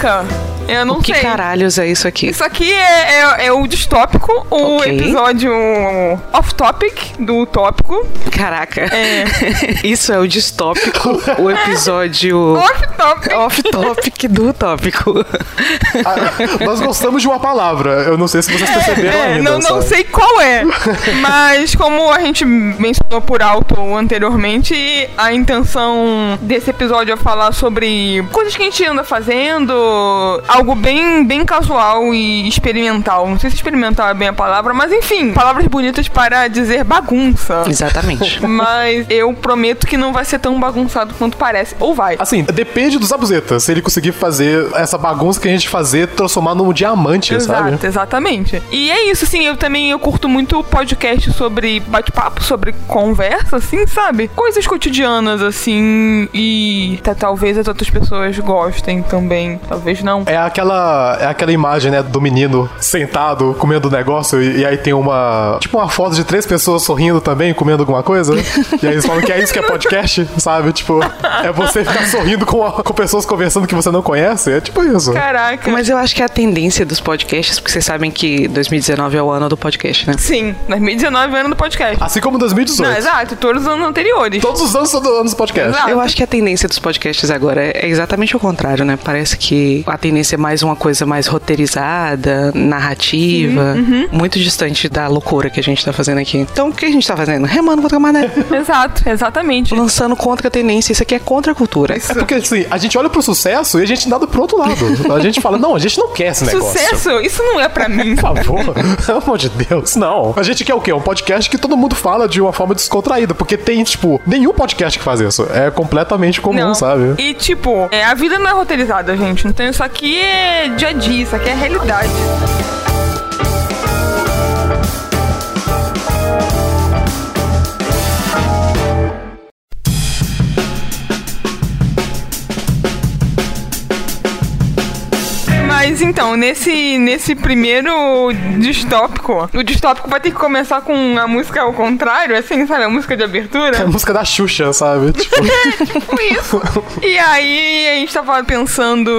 Caraca! Eu não o que sei. caralhos é isso aqui? Isso aqui é, é- é o distópico, o Ok. episódio off-topic do tópico. Caraca. É. Isso é o distópico, o episódio Off-topic. off-topic do tópico. Ah, nós gostamos de uma palavra. Eu não sei se vocês perceberam É, ainda. não, não sei qual é. Mas como a gente mencionou por alto anteriormente, a intenção desse episódio é falar sobre coisas que a gente anda fazendo, algo bem, bem casual e experimental. Não sei se experimental é bem a palavra, mas enfim, palavras bonitas para dizer bagunça. Exatamente. Mas eu prometo que não vai ser tão bagunçado quanto parece. Ou vai. Assim, depende do Zabuzeta. Se ele conseguir fazer essa bagunça que a gente fazer, transformar num diamante, sabe? Exato, exatamente. E é isso, assim, eu também eu curto muito podcast sobre bate-papo, sobre conversa, assim, sabe? Coisas cotidianas, assim, e tá, talvez as outras pessoas gostem também, talvez não. É aquela, é aquela imagem, né, do menino sentado comendo um negócio e, e aí tem uma. Tipo uma foto de três pessoas sorrindo também, comendo alguma coisa. e aí eles falam que é isso que é podcast, sabe? Tipo, é você ficar sorrindo com, a- com pessoas conversando que você não conhece. É tipo isso. Caraca. Mas eu acho que é a tendência dos podcasts, porque vocês sabem que 2019 é o ano do podcast, né? Sim, 2019 é ano do podcast. Assim como 2018. Não, exato, todos os anos anteriores. Todos os anos são do- anos do podcast. Exato. Eu acho que a tendência dos podcasts agora é exatamente o contrário, né? Parece que a tendência é mais uma coisa mais roteirizada, narrativa, muito distante da loucura que a gente tá fazendo aqui. Então, o que a gente tá fazendo? Remando contra a maré. Exato, exatamente. Lançando contra a tendência. Isso aqui é contra a cultura. É porque assim, a gente olha pro sucesso e a gente nada pro outro lado. A gente fala, não, a gente não quer esse negócio. Sucesso, isso não é pra mim. Por favor, pelo amor de Deus, não. A gente quer o quê? Um podcast que todo mundo fala de uma forma descontraída, porque tem, tipo, nenhum podcast que faz isso. É completamente comum, Não. sabe? E tipo, é, a vida não é roteirizada, gente. Então isso aqui é dia a dia, isso aqui é realidade. Mas então, nesse, nesse primeiro distópico, o distópico vai ter que começar com a música ao contrário, assim, sabe? A música de abertura. É a música da Xuxa, sabe? Tipo, Tipo isso. E aí a gente tava pensando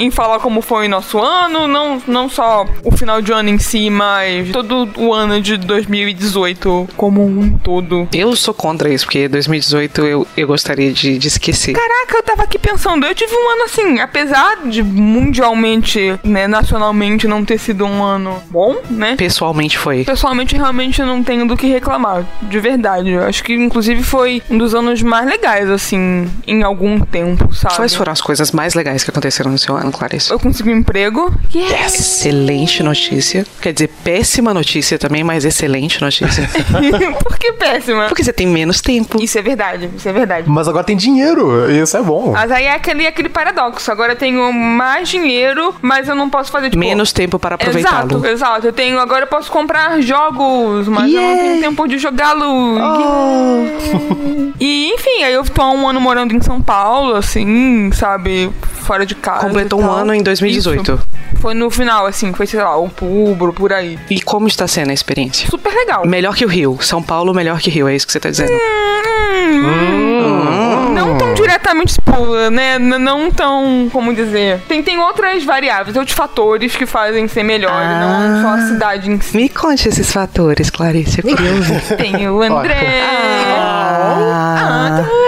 em falar como foi o nosso ano, não, não só o final de ano em si, mas todo o ano de 2018 como um todo. Eu sou contra isso, porque 2018 eu, eu gostaria de, de esquecer. Caraca, eu tava aqui pensando, eu tive um ano assim, apesar de mundialmente, né, nacionalmente não ter sido um ano bom, né? Pessoalmente foi. Pessoalmente, realmente eu não tenho do que reclamar, de verdade. Eu acho que, inclusive, foi um dos anos mais legais, assim, em algum tempo, sabe? Quais foram as coisas mais legais que aconteceram no seu ano, Clarice? Eu consegui um emprego. Yes! Excelente notícia. Quer dizer, péssima notícia também, mas excelente notícia. Por que péssima? Porque você tem menos tempo. Isso é verdade, isso é verdade. mas agora tem dinheiro, isso é bom. Mas aí é aquele, aquele paradoxo. Agora eu tenho mais dinheiro, mas eu não posso fazer tipo. Menos tempo para aproveitá-lo. Exato, exato. Eu tenho. Agora eu posso comprar jogos, mas eu não Yeah. tenho tempo de jogá-los. Oh. E enfim, aí eu tô há um ano morando em São Paulo, assim, sabe? Fora de casa. Completou um ano em 2018. Isso. Foi no final, assim, foi, sei lá, outubro, por aí. E como está sendo a experiência? Super legal. Melhor que o Rio. São Paulo, melhor que Rio. É isso que você tá dizendo. Hum, Não tão diretamente, tipo, né? Não tão, como dizer. Tem, tem outras variáveis, outros fatores que fazem ser melhor, Ah. não só a cidade em si. Me conte esses fatores, Clarice. Eu queria ouvir. Tem o André. Ah. Ah, tararara.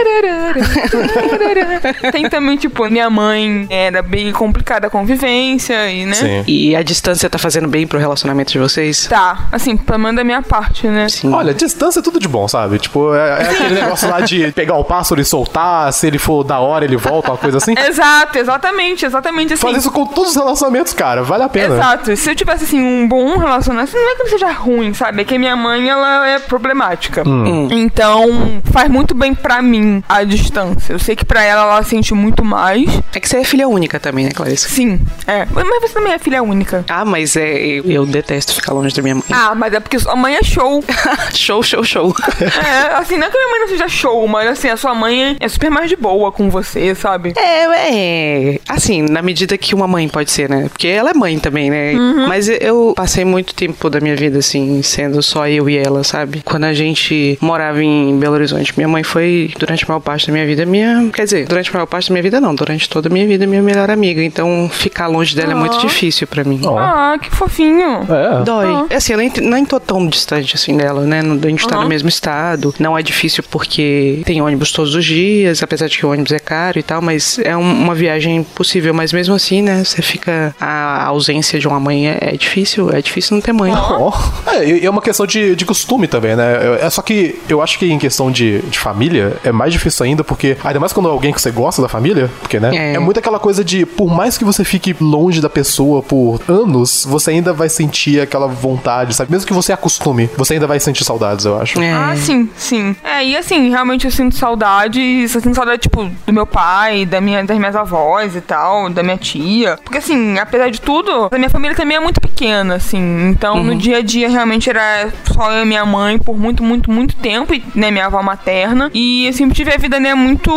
Tem também, tipo, minha mãe era bem complicada a convivência e, né? Sim. E a distância tá fazendo bem pro relacionamento de vocês? Tá, assim, pelo menos da minha parte, né? Sim. Olha, distância é tudo de bom, sabe? Tipo, é, é aquele negócio lá de pegar o pássaro e soltar, se ele for da hora, ele volta, uma coisa assim. Exato, exatamente, exatamente assim. Faz isso com todos os relacionamentos, cara. Vale a pena. Exato. Se eu tivesse, assim, um bom relacionamento, não é que ele seja ruim, sabe? É que a minha mãe, ela é problemática. Hum. Então, faz muito bem pra mim a distância. Eu sei que pra ela, ela sente muito mais. É que você é filha única também, né, Clarice? Sim, é. Mas você também é filha única. Ah, mas é, eu, eu detesto ficar longe da minha mãe. Ah, mas é porque sua mãe é show. show, show, show. é, assim, não é que a minha mãe não seja show, mas assim, a sua mãe é super mais de boa com você, sabe? É, é. Assim, na medida que uma mãe pode ser, né? Porque ela é mãe também, né? Mas eu passei muito tempo da minha vida, assim, sendo só eu e ela, sabe? Quando a gente morava em Belo Horizonte, minha mãe foi, durante a maior parte da minha vida, minha. Quer dizer, durante a maior parte da minha vida, não. Durante toda a minha vida, minha melhor amiga. Então, ficar longe dela é muito difícil pra mim. Ah, que fofinho. É. Dói. É Assim, eu nem, nem tô tão distante assim dela, né? A gente tá no mesmo estado. Não é difícil porque tem ônibus todos os dias, apesar de que o ônibus é caro e tal, mas é um- uma viagem possível. Mas mesmo assim, né? Você fica. A ausência de uma mãe é, é difícil. É difícil não ter mãe. Ó. É, e é uma questão de, de costume também, né? É só que eu acho que em questão de, de família é mais difícil ainda, porque ainda mais quando é alguém que você gosta da família, porque, né? É. É, muito aquela coisa de, por mais que você fique longe da pessoa por anos, você ainda vai sentir aquela vontade, sabe? Mesmo que você acostume, você ainda vai sentir saudades, eu acho. É. Ah, sim, sim. É, e assim, realmente eu sinto saudade. Eu sinto saudade, tipo, do meu pai, da minha, das minhas avós e tal, da minha tia. Porque, assim, apesar de tudo, a minha família também é muito pequena, assim. Então, no dia a dia, realmente era só eu e minha mãe por muito, muito, muito tempo. E, né, minha avó materna. E eu sempre tive a vida, né, muito,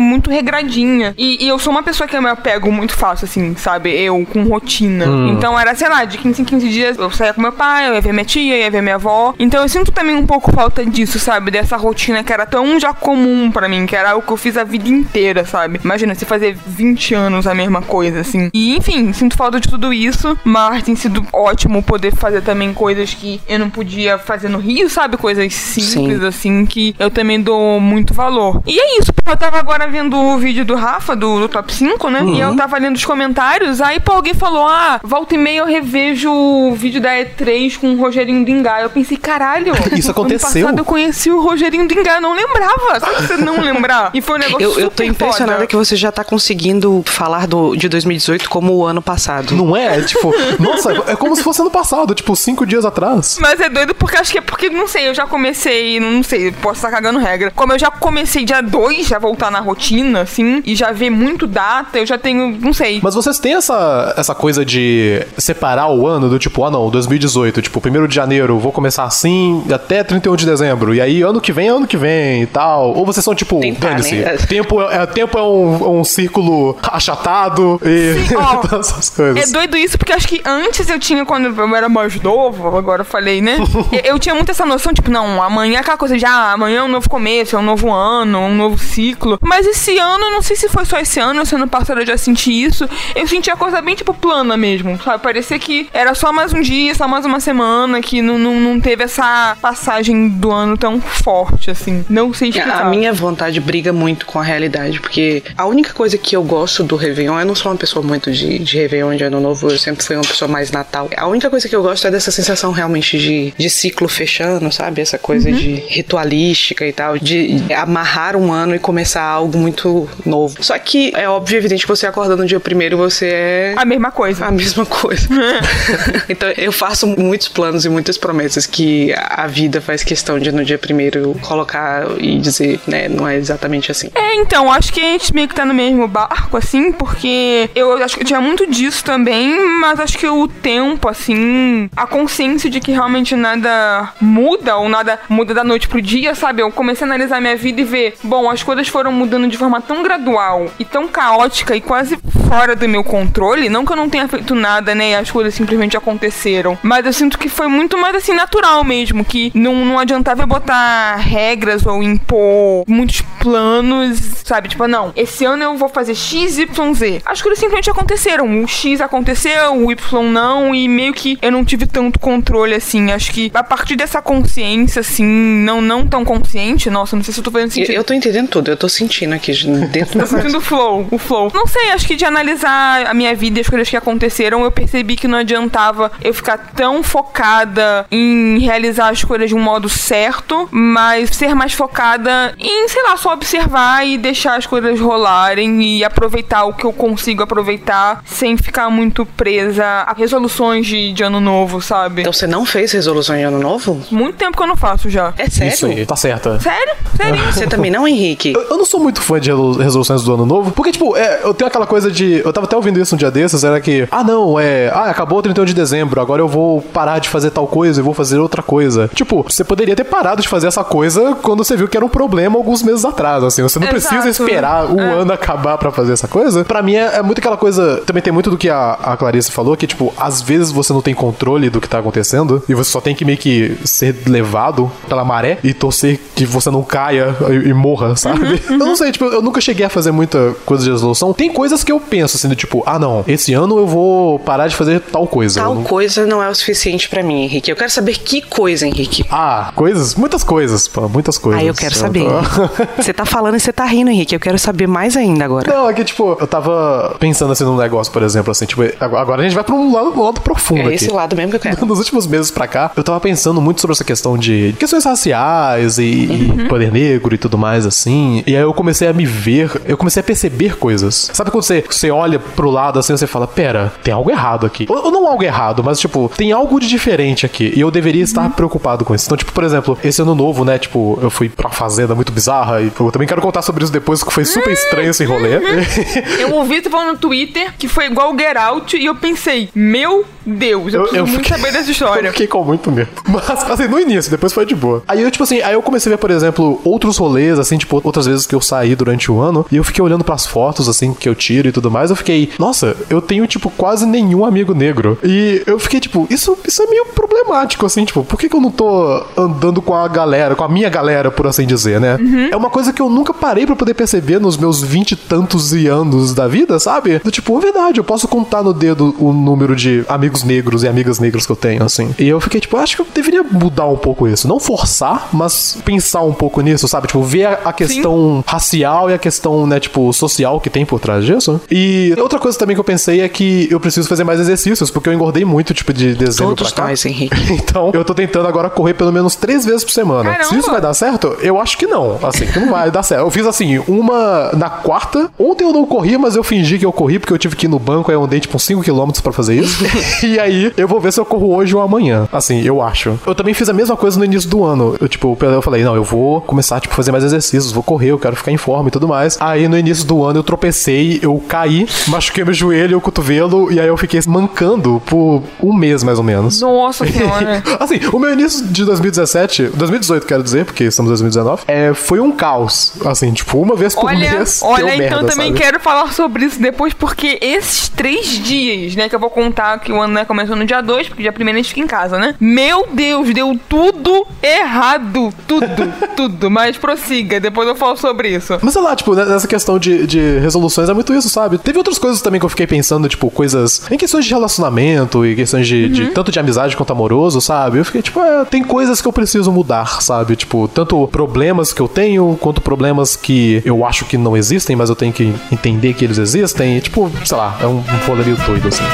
muito regradinha. E, e eu sou uma pessoa que eu me apego muito fácil, assim, sabe? Eu com rotina. Então, era, sei lá, de 15 em 15 dias eu saía com meu pai, eu ia ver minha tia, eu ia ver minha avó. Então, eu sinto também um pouco falta disso, sabe? Dessa rotina que era tão já comum pra mim, que era algo que eu fiz a vida inteira, sabe? Imagina, você fazer 20 anos a mesma coisa, assim. E, enfim, sinto falta de tudo isso, mas tem sido ótimo poder fazer também coisas que eu não podia fazer no Rio, sabe? Coisas simples, Sim. assim, que eu também dou muito valor. E é isso, pô, eu tava agora vendo o vídeo do Rafa, do, do Top 5, né? E eu tava lendo os comentários, aí, pô, alguém falou, ah, volta e meia eu revejo o vídeo da E3 com o Rogerinho Dingá. Eu pensei, caralho. Isso aconteceu? Ano passado eu conheci o Rogerinho Dingá, não lembrava. Sabe você não lembrar? E foi um negócio Eu, eu tô impressionada foda. que você já tá conseguindo falar do, de 2018 como o ano passado. Não é? Tipo, nossa, é como se fosse ano passado, tipo, cinco dias atrás. Mas é doido porque acho que é porque, não sei, eu já comecei, não sei, posso estar cagando regra. Como eu já comecei dia 2 já voltar na rotina, assim, e já ver muito data, eu já tenho, não sei. Mas vocês têm essa, essa coisa de separar o ano do tipo, ah não, 2018, tipo, 1 de janeiro, vou começar assim até 31 de dezembro. E aí ano que vem é ano que vem e tal. Ou vocês são tipo, dane-se. né? Tempo, é, tempo é um, um círculo achatado e todas essas coisas. É doido isso, porque acho que antes eu tinha, quando eu era mais novo, agora eu falei, né? eu, eu tinha muito essa noção, tipo, não, amanhã é aquela coisa de, ah, amanhã é um novo começo, é um novo ano, um novo ciclo. Mas esse ano, não sei se foi só esse ano, se ano passado eu já senti isso, eu senti a coisa bem, tipo, plana mesmo, sabe? Parecia que era só mais um dia, só mais uma semana, que não, não, não teve essa passagem do ano tão forte, assim. Não sei explicar. A minha vontade briga muito com a realidade, porque a única coisa que eu gosto do Réveillon, eu não sou uma pessoa muito de, de Réveillon, de Ano Novo, eu sempre fui uma pessoa mais Natal. A única coisa que eu gosto é dessa sensação realmente de, de ciclo fechando, sabe? Essa coisa de ritualística e tal, de amarrar um ano e começar algo muito novo. Só que é óbvio e evidente que você acorda no dia primeiro, você é A mesma coisa. a mesma coisa. então eu faço muitos planos e muitas promessas que a vida faz questão de no dia primeiro colocar e dizer, né, não é exatamente assim. É, então, acho que a gente meio que tá no mesmo barco, assim, porque eu acho que tinha muito disso também, mas acho que o tempo, assim, a consciência de que realmente nada muda, ou nada muda da noite pro dia, sabe? Eu comecei a analisar minha vida e ver, bom, as coisas foram mudando de forma tão gradual e tão caótica e quase fora do meu controle. Não que eu não tenha feito nada, né? E as coisas simplesmente aconteceram. Mas eu sinto que foi muito mais assim, natural mesmo. Que não, não adiantava eu botar regras ou impor muitos planos, sabe? Tipo, não, esse ano eu vou fazer X, Y, Z. As coisas simplesmente aconteceram. O X aconteceu, o Y não, e meio que eu não tive tanto controle assim. Acho que a partir dessa consciência, assim, não, não tão consciente, nossa, não sei se eu tô fazendo sentido. Eu tô entendendo tudo, eu tô sentindo aqui dentro Tô da sentindo o flow, o flow. Não sei, acho que de analisar a minha vida e as coisas que aconteceram, eu percebi que não adiantava eu ficar tão focada em realizar as coisas de um modo certo, mas ser mais focada em, sei lá, só observar e deixar as coisas rolarem e aproveitar o que eu consigo aproveitar sem ficar muito presa a resoluções de, de ano novo, sabe? Então você não fez resolução de ano novo? Muito tempo que eu não faço já. É sério? Isso aí, tá certa. Sério? Sério? Você também não, Henrique? Eu, eu não sou muito fã de resolu- resoluções do ano novo, porque, tipo, é, eu tenho aquela coisa de. Eu tava até ouvindo isso um dia desses, era que, ah, não, é. Ah, acabou o 31 de dezembro, agora eu vou parar de fazer tal coisa e vou fazer outra coisa. Tipo, você poderia ter parado de fazer essa coisa quando você viu que era um problema alguns meses atrás, assim. Você não Exato. precisa esperar o É. ano acabar pra fazer essa coisa. Pra mim é, é muito aquela coisa. Também tem muito do que a, a Clarice falou, que, tipo, às vezes você não tem controle do que tá acontecendo e você só tem que meio que ser levado pela maré e torcer que você não caia e, e morra, sabe? Eu não sei, tipo, eu nunca cheguei a fazer muita coisa de resolução. Tem coisas que eu penso, assim, do tipo, ah, não, esse ano eu vou parar de fazer tal coisa. Eu Tal não- coisa não é o suficiente pra mim, Henrique. Eu quero saber que coisa, Henrique. Ah, coisas? Muitas coisas, pô, muitas coisas. Ah, eu quero saber. tô- Você tá falando e você tá rindo, Henrique. Eu quero saber mais ainda agora. Não, é que, tipo, eu tava pensando assim num negócio, por exemplo, assim, tipo, agora a gente vai pra um lado, um lado profundo É aqui. esse lado mesmo que eu quero. Nos últimos meses pra cá, eu tava pensando muito sobre essa questão de questões raciais e, e poder negro e tudo mais, assim. E aí eu comecei a me ver, eu comecei a perceber coisas. Sabe quando você, você olha pro lado assim, você fala, pera, tem algo errado aqui. Ou, ou não algo errado, mas tipo, tem algo de diferente aqui. E eu deveria estar preocupado com isso. Então, tipo, por exemplo, esse ano novo, né, tipo, eu fui pra fazenda muito bizarra e eu também quero contar sobre isso depois, que foi super estranho esse rolê. Eu ouvi tu falando no Twitter que foi igual o Get Out e eu pensei, meu Deus, eu, preciso muito saber dessa Eu história. fiquei com muito medo. Mas, assim, no início, depois foi de boa. Aí eu, tipo assim, aí eu comecei a ver, por exemplo, outros rolês, assim, tipo, outras vezes que eu saí durante o ano, e eu fiquei olhando pras fotos, assim, que eu tiro e tudo mais, eu fiquei, nossa, eu tenho, tipo, quase nenhum amigo negro. E eu fiquei, tipo, isso, isso é meio problemático, assim, tipo, por que, que eu não tô andando com a galera, com a minha galera, por assim dizer, né? É uma coisa que eu nunca parei pra poder perceber nos meus vinte e tantos e anos da vida, sabe? Do tipo, é verdade, eu posso contar no dedo o número de amigos negros e amigas negras que eu tenho, assim. E eu fiquei, tipo, acho que eu deveria mudar um pouco isso. Não forçar, mas pensar um pouco nisso, sabe? Tipo, ver a, questão racial e a questão, né, tipo, social que tem por trás disso. E outra coisa também que eu pensei é que eu preciso fazer mais exercícios, porque eu engordei muito, tipo, de dezembro Todos pra cá. nós, Henrique. Então, eu tô tentando agora correr pelo menos três vezes por semana. Caramba. Se isso vai dar certo, eu acho que não. Assim, que não vai dar certo. Eu fiz assim, uma na quarta. Ontem eu não corri, mas eu fingi que eu corri, porque eu tive que ir no banco, aí eu andei tipo uns 5km pra fazer isso. e aí, eu vou ver se eu corro hoje ou amanhã. Assim, eu acho. Eu também fiz a mesma coisa no início do ano. Eu, tipo, eu falei, não, eu vou começar, tipo, fazer mais exercícios, vou correr, eu quero ficar em forma e tudo mais. Aí, no início do ano, eu tropecei, eu caí, machuquei meu joelho, o cotovelo, e aí eu fiquei mancando por um mês, mais ou menos. Nossa senhora. assim, o meu início de 2017, 2018 quero dizer, porque estamos em 2019, é, foi um caos. Assim, tipo, uma vez por Olha, mês. olha, então merda, também sabe? quero falar sobre isso depois, porque esses três dias, né, que eu vou contar que o ano né, começou no dia 2, porque dia primeiro a gente fica em casa, né? Meu Deus, deu tudo errado. Tudo, tudo. Mas prossiga, depois eu falo sobre isso. Mas sei lá, tipo, nessa questão de, de resoluções é muito isso, sabe? Teve outras coisas também que eu fiquei pensando, tipo, coisas em questões de relacionamento e questões de, Uhum. de tanto de amizade quanto amoroso, sabe? Eu fiquei, tipo, é, tem coisas que eu preciso mudar, sabe? Tipo, tanto problemas que eu tenho, quanto problemas que eu acho que não existem, mas eu tenho que entender que eles existem. E, tipo, sei lá, é um, um rolê meio doido, assim.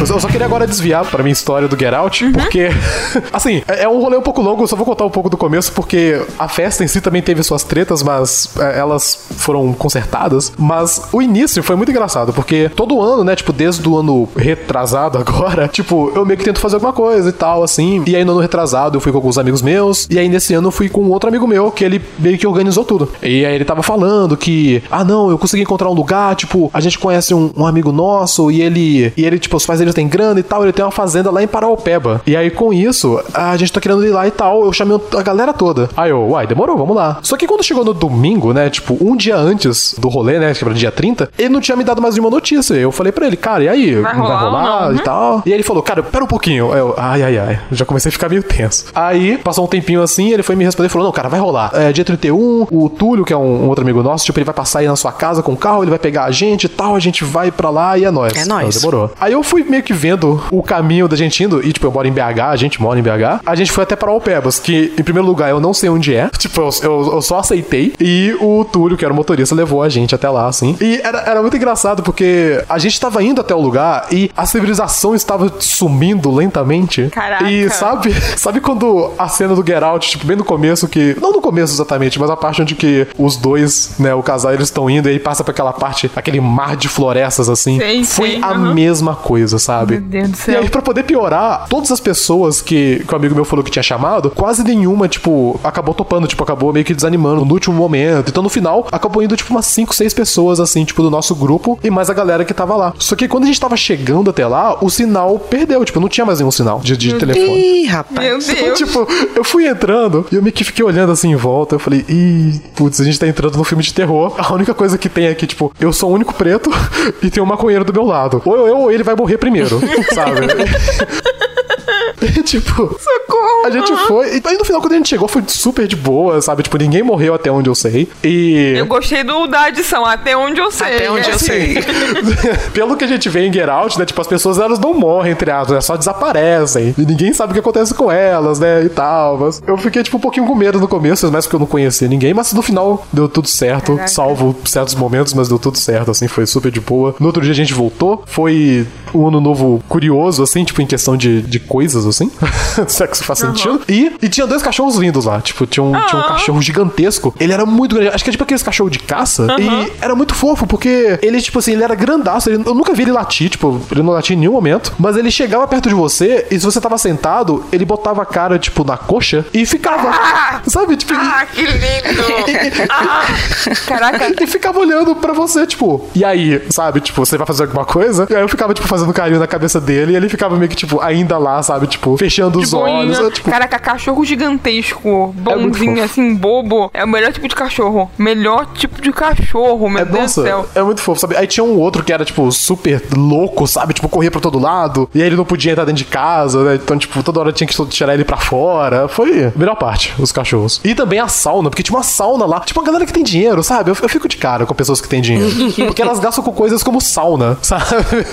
Eu só- queria agora desviar pra minha história do Get Out, Uhum. porque, assim, é é um rolê um pouco longo, eu só vou contar um pouco do começo, porque a festa em si também teve suas tretas, mas é, elas foram consertadas. Mas o início foi muito engraçado, porque todo ano, né, tipo, desde o ano retrasado agora, tipo, eu meio que tento fazer alguma coisa e tal, assim. E aí no ano retrasado eu fui com alguns amigos meus, e aí nesse ano eu fui com outro amigo meu, que ele meio que organizou tudo. E aí ele tava falando que, ah, não, eu consegui encontrar um lugar, tipo, a gente conhece um, um amigo nosso, e ele, e ele, tipo, os pais dele têm grana e tal, ele tem uma fazenda lá em Paraupeba. E aí com isso, a gente tá querendo ir lá e tal, eu chamei a galera toda. Aí eu, uai, demorou, vamos lá. Só que quando chegou no domingo, né, tipo, um dia antes do rolê, né, que era dia 30, ele não tinha me dado mais nenhuma notícia. Eu falei pra ele, cara, e aí? Vai não vai rolar rolar não? e Uhum. tal? E aí ele falou, cara, pera um pouquinho. Eu, ai, ai, ai. Já comecei a ficar meio tenso. Aí, passou um tempinho assim, ele foi me responder e falou, não, cara, vai rolar. É dia 31, o Túlio, que é um, um outro amigo nosso, tipo, ele vai passar aí na sua casa com o carro, ele vai pegar a gente e tal, a gente vai pra lá e é nóis. É nóis. Eu, demorou. Aí eu fui meio que vendo o caminho da gente indo, e tipo, eu moro em BH, a gente mora em BH. A gente foi até para Alpebas, que em primeiro lugar eu não sei onde é. Tipo, eu, eu, eu só aceitei. E o Túlio, que era o motorista, levou a gente até lá, assim. E era, era muito engraçado porque a gente tava indo até o lugar e a civilização estava sumindo lentamente. Caraca. E sabe, sabe quando a cena do Get Out, tipo, bem no começo, que. Não no começo exatamente, mas a parte onde que os dois, né, o casal, eles estão indo e aí passa pra aquela parte, aquele mar de florestas, assim. Sei, Foi sei, a aham. mesma coisa, sabe? Meu Deus do E céu. aí, pra poder piorar, todas as pessoas que, que o amigo meu falou que tinha chamado, quase nenhuma, tipo, acabou topando, tipo, acabou meio que desanimando no último momento. Então, no final, acabou indo, tipo, umas 5, 6 pessoas, assim, tipo, do nosso grupo e mais a galera que tava lá. Só que quando a gente tava chegando até lá, o sinal perdeu, tipo, não tinha mais nenhum sinal de, de telefone. Ih, rapaz. Meu Então, Deus. tipo, eu fui entrando e eu meio que fiquei olhando assim em volta. Eu falei, ih, putz, a gente tá entrando num filme de terror. A única coisa que tem aqui, tipo, eu sou o único preto e tem um maconheiro do meu lado. Ou eu ou ele vai morrer primeiro, sabe? tipo, Socorro. a gente foi. E aí no final, quando a gente chegou, foi super de boa, sabe? Tipo, ninguém morreu até onde eu sei. E. Eu gostei do, da adição, até onde eu sei. Até onde eu Assim, sei. Pelo que a gente vê em Get Out, né? Tipo, as pessoas elas não morrem, entre aspas, né? Só desaparecem. E ninguém sabe o que acontece com elas, né? E tal. Mas eu fiquei, tipo, um pouquinho com medo no começo, mas porque eu não conhecia ninguém. Mas no final deu tudo certo, Caraca. salvo certos momentos, mas deu tudo certo, assim, foi super de boa. No outro dia a gente voltou. Foi um ano novo curioso, assim, tipo, em questão de, de coisas, assim. Se é faz sentido. E, e tinha dois cachorros lindos lá. Tipo, tinha um, tinha um Ah. cachorro gigantesco. Ele era muito grande. Acho que é tipo aqueles cachorros de caça. E era muito fofo, porque ele, tipo assim, ele era grandaço. Ele- eu nunca vi ele latir, tipo, ele não latia em nenhum momento. Mas ele chegava perto de você e se você tava sentado, ele botava a cara, tipo, na coxa e ficava. Ah! Sabe? Tipo, Ah, que lindo! ah, caraca, e ficava olhando pra você, tipo, e aí, sabe? Tipo, você vai fazer alguma coisa? E aí eu ficava, tipo, fazendo carinho na cabeça dele e ele ficava meio que, tipo, ainda lá, sabe? Tipo, fechando os de olhos. boinha. eu, tipo, Caraca, cachorro gigantesco, muito bonzinho, fofo. assim, bobo. É o melhor tipo de cachorro. Melhor tipo de cachorro, meu É, Deus nossa, do céu. é muito fofo, sabe? Aí tinha um outro que era, tipo, super louco, sabe? Tipo, corria pra todo lado. E aí ele não podia entrar dentro de casa, né? Então, tipo, toda hora tinha que tirar ele pra fora. Foi a melhor parte, os cachorros. E também a sauna, porque tinha uma sauna lá. Tipo, uma galera que tem dinheiro, sabe? Eu, eu fico de cara com pessoas que têm dinheiro. porque elas gastam com coisas como sauna, sabe?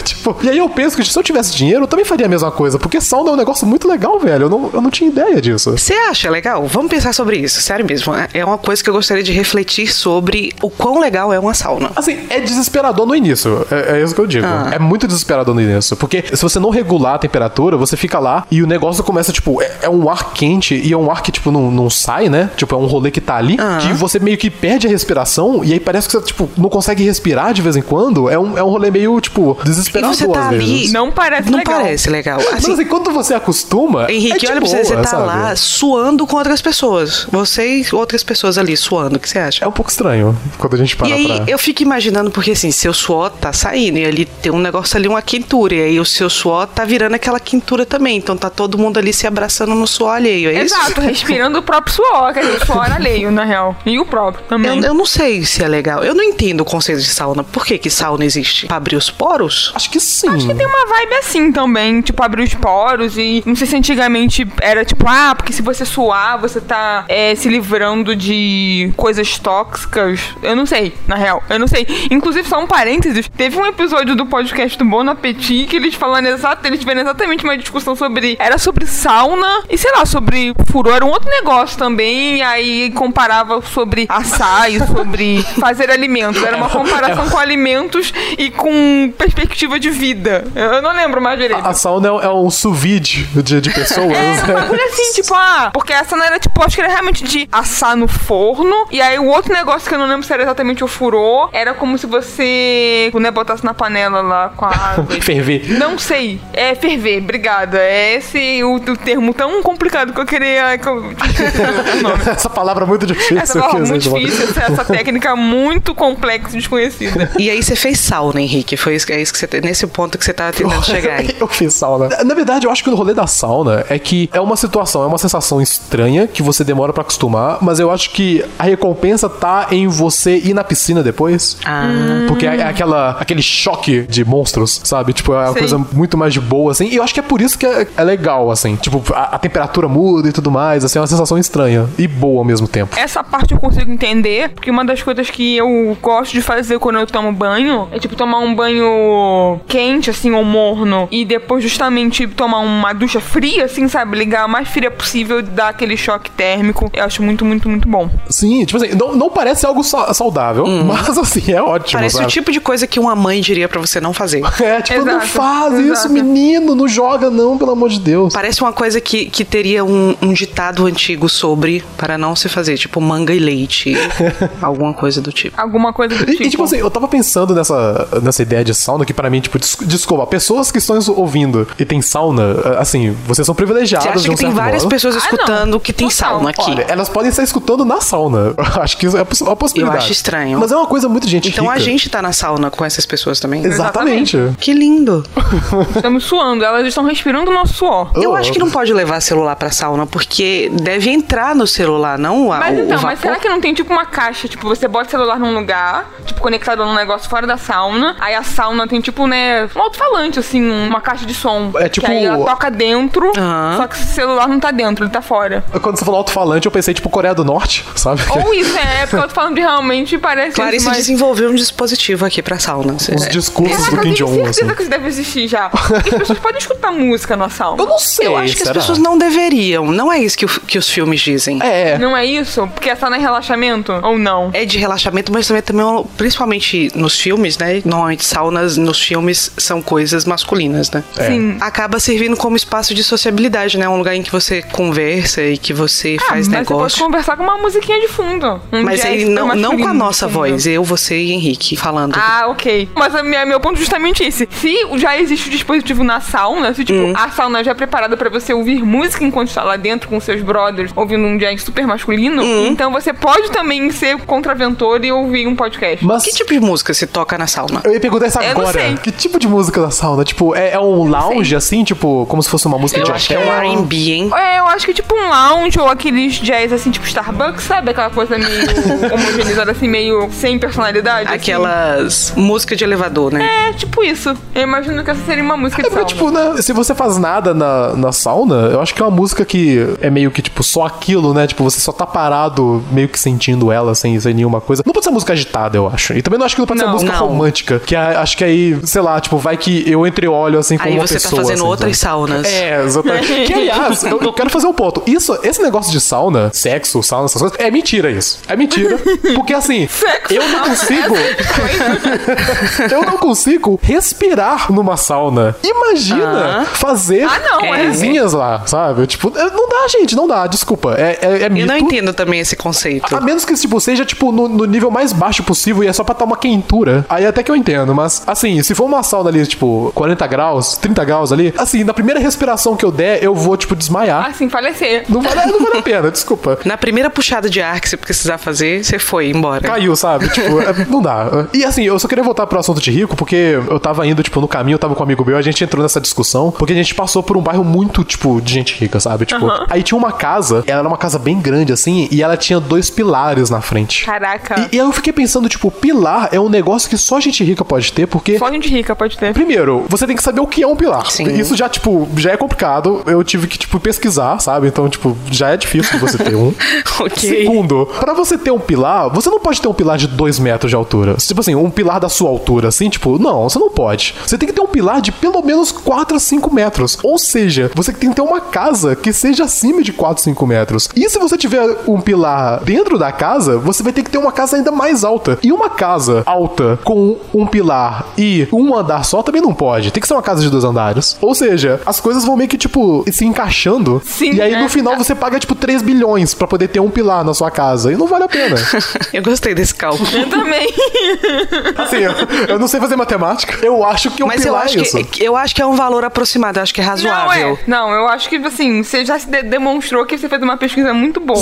tipo, e aí eu penso que se eu tivesse dinheiro, eu também faria a mesma coisa. Porque sauna é um negócio muito legal, velho. Eu não, eu não tinha ideia disso. Você acha legal? Vamos pensar sobre isso, sério mesmo. É- É uma coisa que eu gostaria de refletir sobre o quão legal é uma sauna. Assim, é desesperador no início. É, é isso que eu digo. Ah. É muito desesperador no início. Porque se você não regular a temperatura, você fica lá e o negócio começa, tipo, é, é um ar quente e é um ar que, tipo, não, não sai, né? Tipo, é um rolê que tá ali, Ah. que você meio que perde a respiração e aí parece que você, tipo, não consegue respirar de vez em quando. É um, é um rolê meio, tipo, E desesperador você tá às ali. vezes. Não parece Não legal. parece legal. Mas Assim, assim, quando você acostuma. Henrique, é olha pra você, você tá sabe? lá suando com outras pessoas. Você e outras pessoas ali suando. O que você acha? É um pouco estranho quando a gente para E aí, pra. eu fico imaginando, porque assim, seu suor tá saindo, e ali tem um negócio ali, uma quentura, e aí o seu suor tá virando aquela quentura também. Então tá todo mundo ali se abraçando no suor alheio, é isso? Exato, respirando o próprio suor, quer dizer, o suor alheio, na real. E o próprio também. Eu, eu não sei se é legal. Eu não entendo o conceito de sauna. Por que que sauna existe? Pra abrir os poros? Acho que sim. Acho que tem uma vibe assim também, tipo, abrir os poros e não sei se antigamente era tipo, ah, porque se você suar, você tá é, se livrando de coisas tóxicas. Eu não sei, na real. Eu não sei. Inclusive, só um parênteses, teve um episódio do podcast do Bon Appetit que eles falando exato, eles tiveram exatamente uma discussão sobre. Era sobre sauna e sei lá, sobre furor, era um outro negócio também. E aí comparava sobre assar e sobre fazer alimentos. Era uma comparação com alimentos e com perspectiva de vida. Eu eu não lembro mais direito. A sauna é, é um sous vide de, de pessoas. É, um bagulho assim, tipo, ah, porque essa não era, tipo, acho que era realmente de assar no forno. E aí o outro negócio que eu não lembro se era exatamente o furor, era como se você, né, botasse na panela lá com a água. Ferver. Não sei. É ferver, obrigada. É esse o, o termo tão complicado que eu queria. Que eu, nome. Essa palavra é muito difícil. Essa palavra que muito difícil, essa, essa técnica muito complexa e desconhecida. E aí você fez sauna, Henrique. Foi isso, é isso que você nesse ponto que você tava tentando chegar aí. eu fiz sauna. Na verdade, eu acho que o rolê da sauna é que é uma situação, é uma sensação estranha que você demora pra acostumar, mas eu acho que a recompensa tá em você ir na piscina depois. Ah. Porque é aquela, aquele choque de monstros, sabe? Tipo, é uma Sei. coisa muito mais de boa, assim. E eu acho que é por isso que é, é legal, assim. Tipo, a, a temperatura muda e tudo mais, assim, é uma sensação estranha e boa ao mesmo tempo. Essa parte eu consigo entender, porque uma das coisas que eu gosto de fazer quando eu tomo banho é tipo tomar um banho quente, assim, ou morno, e depois justamente tomar uma ducha fria, assim, sabe? Ligar a mais fria possível, dar aquele choque térmico. Eu acho muito, muito, muito bom. Sim, tipo assim, não, não parece algo sa- saudável, mas assim, é ótimo. Parece sabe? o tipo de coisa que uma mãe diria pra você não fazer. É, tipo, não Exato, faz isso, exato. menino, não joga não, pelo amor de Deus. Parece uma coisa que, que teria um, um ditado antigo sobre para não se fazer, tipo manga e leite, alguma coisa do tipo. Alguma coisa do E, tipo. e, tipo assim, eu tava pensando nessa, nessa ideia de sauna que pra mim, tipo, des- desculpa, pessoas que estão ouvindo e tem sauna, assim, vocês são privilegiadas Você acha de um que tem várias modo. pessoas Ah, escutando que tem Total. sauna aqui? Olha, elas podem estar escutando na sauna. acho que isso é poss- uma possibilidade. Eu acho estranho. Mas é uma coisa muito gente então a rica. gente tá na sauna com essas pessoas também? Exatamente. Que lindo. Estamos suando, elas estão respirando o nosso suor. Eu Oh. acho que não pode levar celular pra sauna, porque deve entrar no celular, não a, Mas o, então, o mas será que não tem tipo uma caixa? Tipo, você bota o celular num lugar, tipo, conectado num negócio fora da sauna. Aí a sauna tem tipo, né, um alto-falante, assim, uma caixa de som. É tipo- Que aí ela toca dentro, Aham. só que o celular não tá dentro, ele tá fora. Quando você falou alto-falante, eu pensei, tipo, Coreia do Norte, sabe? Ou isso, é, porque eu tô falando de realmente parece Clarice isso, mas... desenvolveu um dispositivo aqui pra sauna. Os discursos Caraca, do eu Kim tenho Jong-un, certeza assim. que isso deve existir já. Porque as pessoas podem escutar música na sauna. Eu não sei, Eu acho que será? as pessoas não deveriam. Não é isso que, o- que os filmes dizem. É, Não é isso? Porque a sauna é relaxamento? Ou não? É de relaxamento, mas também, também, principalmente nos filmes, né? Normalmente saunas nos filmes são coisas masculinas, né? É. Sim. Acaba servindo como espaço de sociabilidade, né? Um lugar em que você conversa e que você Ah, faz mas você pode negócio. conversar com uma musiquinha de fundo. Um Mas aí não, não com a nossa voz, eu, você e Henrique falando. Ah, ok. Mas a minha, meu ponto é justamente esse. Se já existe o dispositivo na sauna, se tipo, Hum. a sauna já é preparada pra você ouvir música enquanto está lá dentro com seus brothers, ouvindo um jazz super masculino, Hum. então você pode também ser contraventor e ouvir um podcast. mas... Que tipo de música se toca na sauna? Eu ia perguntar isso agora. Que tipo de música da sauna? Tipo, é, é um lounge, assim? Tipo, como se fosse uma música Eu de acho que é um R&B, hein? É, eu acho que tipo um lounge ou aqueles jazz assim, tipo Starbucks, sabe? Aquela coisa meio homogeneizada assim, meio sem personalidade. assim. Aquelas música de elevador, né? É, tipo isso. Eu imagino que essa seria uma música de É, sauna. mas, tipo, né, se você faz nada na, na sauna, eu acho que é uma música que é meio que, tipo, só aquilo, né? Tipo, você só tá parado, meio que sentindo ela, sem, sem nenhuma coisa. Não pode ser música agitada, eu acho. E também não acho que não pode ser Não. música Não. romântica. Que é- acho que aí, sei lá, tipo, vai que eu entreolho, assim, com Aí uma você tá pessoa. fazendo assim, outras sabe? É, exatamente. que, aliás, eu, eu quero fazer um ponto. Isso, esse negócio de sauna, sexo, sauna, essas coisas, é mentira isso. É mentira. Porque, assim, Sexo, eu não consigo... eu não consigo respirar numa sauna. Imagina Ah. fazer Ah, não, é. coisinhas lá, sabe? Tipo, não dá, gente, não dá, desculpa. É, é, é Eu mito. não entendo também esse conceito. A menos que, tipo, seja, tipo, no, no nível mais baixo possível e é só pra dar uma quentura. Aí até que eu entendo, mas, assim, se for uma sauna ali, tipo, 40 graus, 30 graus ali, assim, na primeira respiração que eu der, eu vou, tipo, desmaiar. Assim, falecer. Não vale, não vale a pena, desculpa. Na primeira puxada de ar que você precisar fazer, você foi embora. Caiu, sabe? Tipo, é, não dá. E assim, eu só queria voltar pro assunto de rico, porque eu tava indo, tipo, no caminho, eu tava com um amigo meu, a gente entrou nessa discussão, porque a gente passou por um bairro muito, tipo, de gente rica, sabe? Tipo, aí tinha uma casa, ela era uma casa bem grande, assim, e ela tinha dois pilares na frente. Caraca. E, e aí eu fiquei pensando, tipo, pilar é um negócio que só gente rica pode ter, porque. Só gente rica pode ter. Primeiro, você tem que saber o que é um pilar. Sim. Isso já, tipo, já é complicado. Eu tive que, tipo, pesquisar, sabe? Então, tipo, já é difícil você ter um. Ok. Segundo, pra você ter um pilar, você não pode ter um pilar de 2 metros de altura. Tipo assim, um pilar da sua altura, assim, tipo, não, você não pode. Você tem que ter um pilar de pelo menos 4 a 5 metros. Ou seja, você tem que ter uma casa que seja acima de 4, 5 metros. E se você tiver um pilar dentro da casa, você vai ter que ter uma casa ainda mais alta. E uma casa alta com um pilar e um andar só também não pode. Tem que ser uma casa de dois andares. Ou seja, as coisas vão meio que, tipo, se encaixando. Sim, e aí é. no final você paga, tipo, 3 bilhões pra poder ter um pilar na sua casa. E não vale a pena. Eu gostei desse cálculo. Eu também. assim, eu, eu não sei fazer matemática. Eu acho que um Mas eu pilar acho, é isso. que, eu acho que é um valor aproximado, eu acho que é Não, razoável. é. Não, eu acho que, assim, você já se de- demonstrou que você fez uma pesquisa muito boa.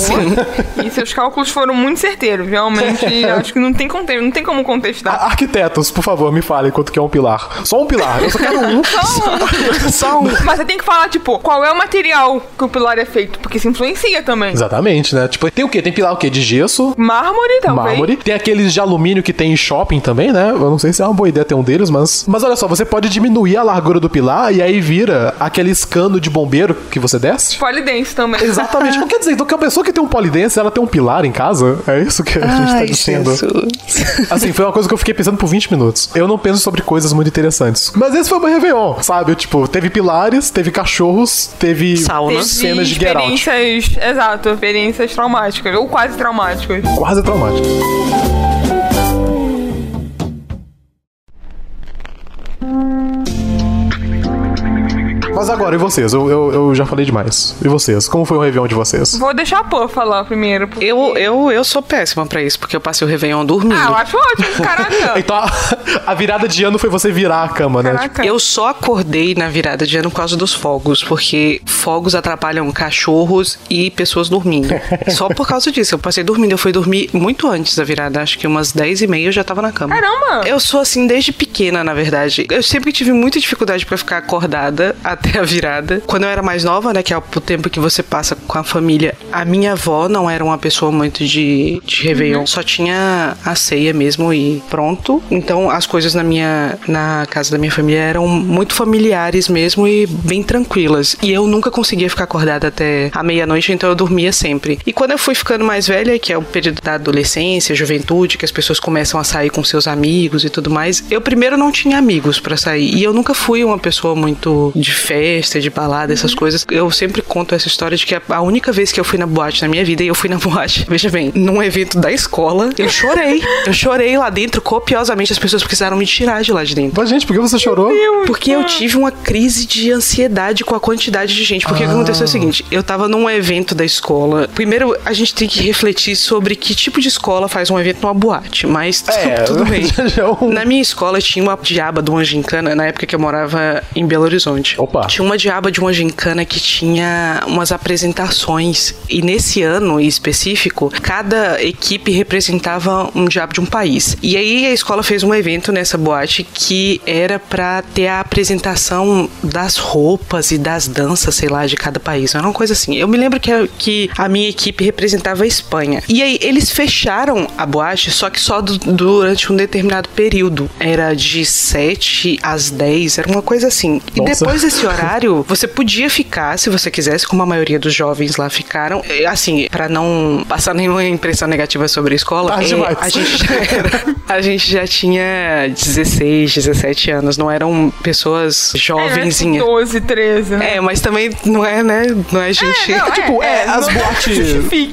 E seus cálculos foram muito certeiros. Realmente, eu acho que não tem, conte não tem como contestar. A- Arquitetos, por favor, me falem quanto que é um pilar. Só um pilar. Eu só quero um. Só um. Mas você tem que falar, tipo, qual é o material que o pilar é feito, porque isso influencia também. Exatamente, né? Tipo, tem o quê? Tem pilar o quê? De gesso, Mármore, talvez. mármore. Tem aqueles de alumínio que tem em shopping também, né? Eu não sei se é uma boa ideia ter um deles, mas. Mas olha só, você pode diminuir a largura do pilar e aí vira aquele cano de bombeiro que você desce. Polidense também. Exatamente. Então quer dizer, então que a pessoa que tem um polidense, ela tem um pilar em casa? É isso que a gente tá Ai, dizendo. Jesus. Assim, foi uma coisa que eu fiquei pensando por 20 minutos. Eu não penso sobre coisas muito interessantes. Mas esse foi o meu Réveillon, sabe? Tipo, teve pilares andares, teve cachorros, teve Sauna. Teve cenas de Get Out. experiências, exato, experiências traumáticas, ou quase traumáticas. Quase traumático. Mas agora, e vocês? Eu, eu, eu já falei demais. E vocês? Como foi o Réveillon de vocês? Vou deixar a Pô falar primeiro. porque- Eu, eu, eu sou péssima pra isso, porque eu passei o Réveillon dormindo. Ah, eu acho ótimo, caraca. Então, a, a virada de ano foi você virar a cama, né? Caraca. Eu só acordei na virada de ano por causa dos fogos, porque fogos atrapalham cachorros e pessoas dormindo. só por causa disso. Eu passei dormindo. Eu fui dormir muito antes da virada. Acho que umas 10 e meia eu já tava na cama. Caramba! Eu sou assim desde pequena, na verdade. Eu sempre tive muita dificuldade pra ficar acordada até a virada. Quando eu era mais nova, né, que é o tempo que você passa com a família, a minha avó não era uma pessoa muito de, de Réveillon. Só tinha a ceia mesmo e pronto. Então as coisas na minha na casa da minha família eram muito familiares mesmo e bem tranquilas. E eu nunca conseguia ficar acordada até a meia-noite, então eu dormia sempre. E quando eu fui ficando mais velha, que é o período da adolescência, juventude, que as pessoas começam a sair com seus amigos e tudo mais, eu primeiro não tinha amigos pra sair. E eu nunca fui uma pessoa muito de festa, de balada, essas coisas. Eu sempre conto essa história de que a- a única vez que eu fui na boate na minha vida, e eu fui na boate, veja bem, num evento da escola, eu chorei. Eu chorei lá dentro copiosamente, as pessoas precisaram me tirar de lá de dentro. Mas, gente, por que você chorou? Porque eu tive uma crise de ansiedade com a quantidade de gente. Porque o que aconteceu é o seguinte: eu tava num evento da escola. Primeiro, a gente tem que refletir sobre que tipo de escola faz um evento numa boate. Mas É, tudo bem. já é um- Na minha escola tinha uma diaba de uma gincana, na época que eu morava em Belo Horizonte. Opa. Tinha uma diaba de uma gincana que tinha umas apresentações. E nesse ano em específico, cada equipe representava um diabo de um país. E aí a escola fez um evento nessa boate que era pra ter a apresentação das roupas e das danças, sei lá, de cada país. Era uma coisa assim. Eu me lembro que a, que a minha equipe representava a Espanha. E aí eles fecharam a boate, só que só du- durante um determinado período. Era de 7 às 10, era uma coisa assim. E Nossa. depois desse horário, você podia ficar, se você quisesse, como a maioria dos jovens lá ficaram. É, Assim, pra não passar nenhuma impressão negativa sobre a escola, Tarde é, a gente já era, a gente já tinha 16, 17 anos, não eram pessoas É, jovenzinhas. 12, 13, né? É, mas também não é, né? Não é gente. não, Tipo, é, É, as não boates.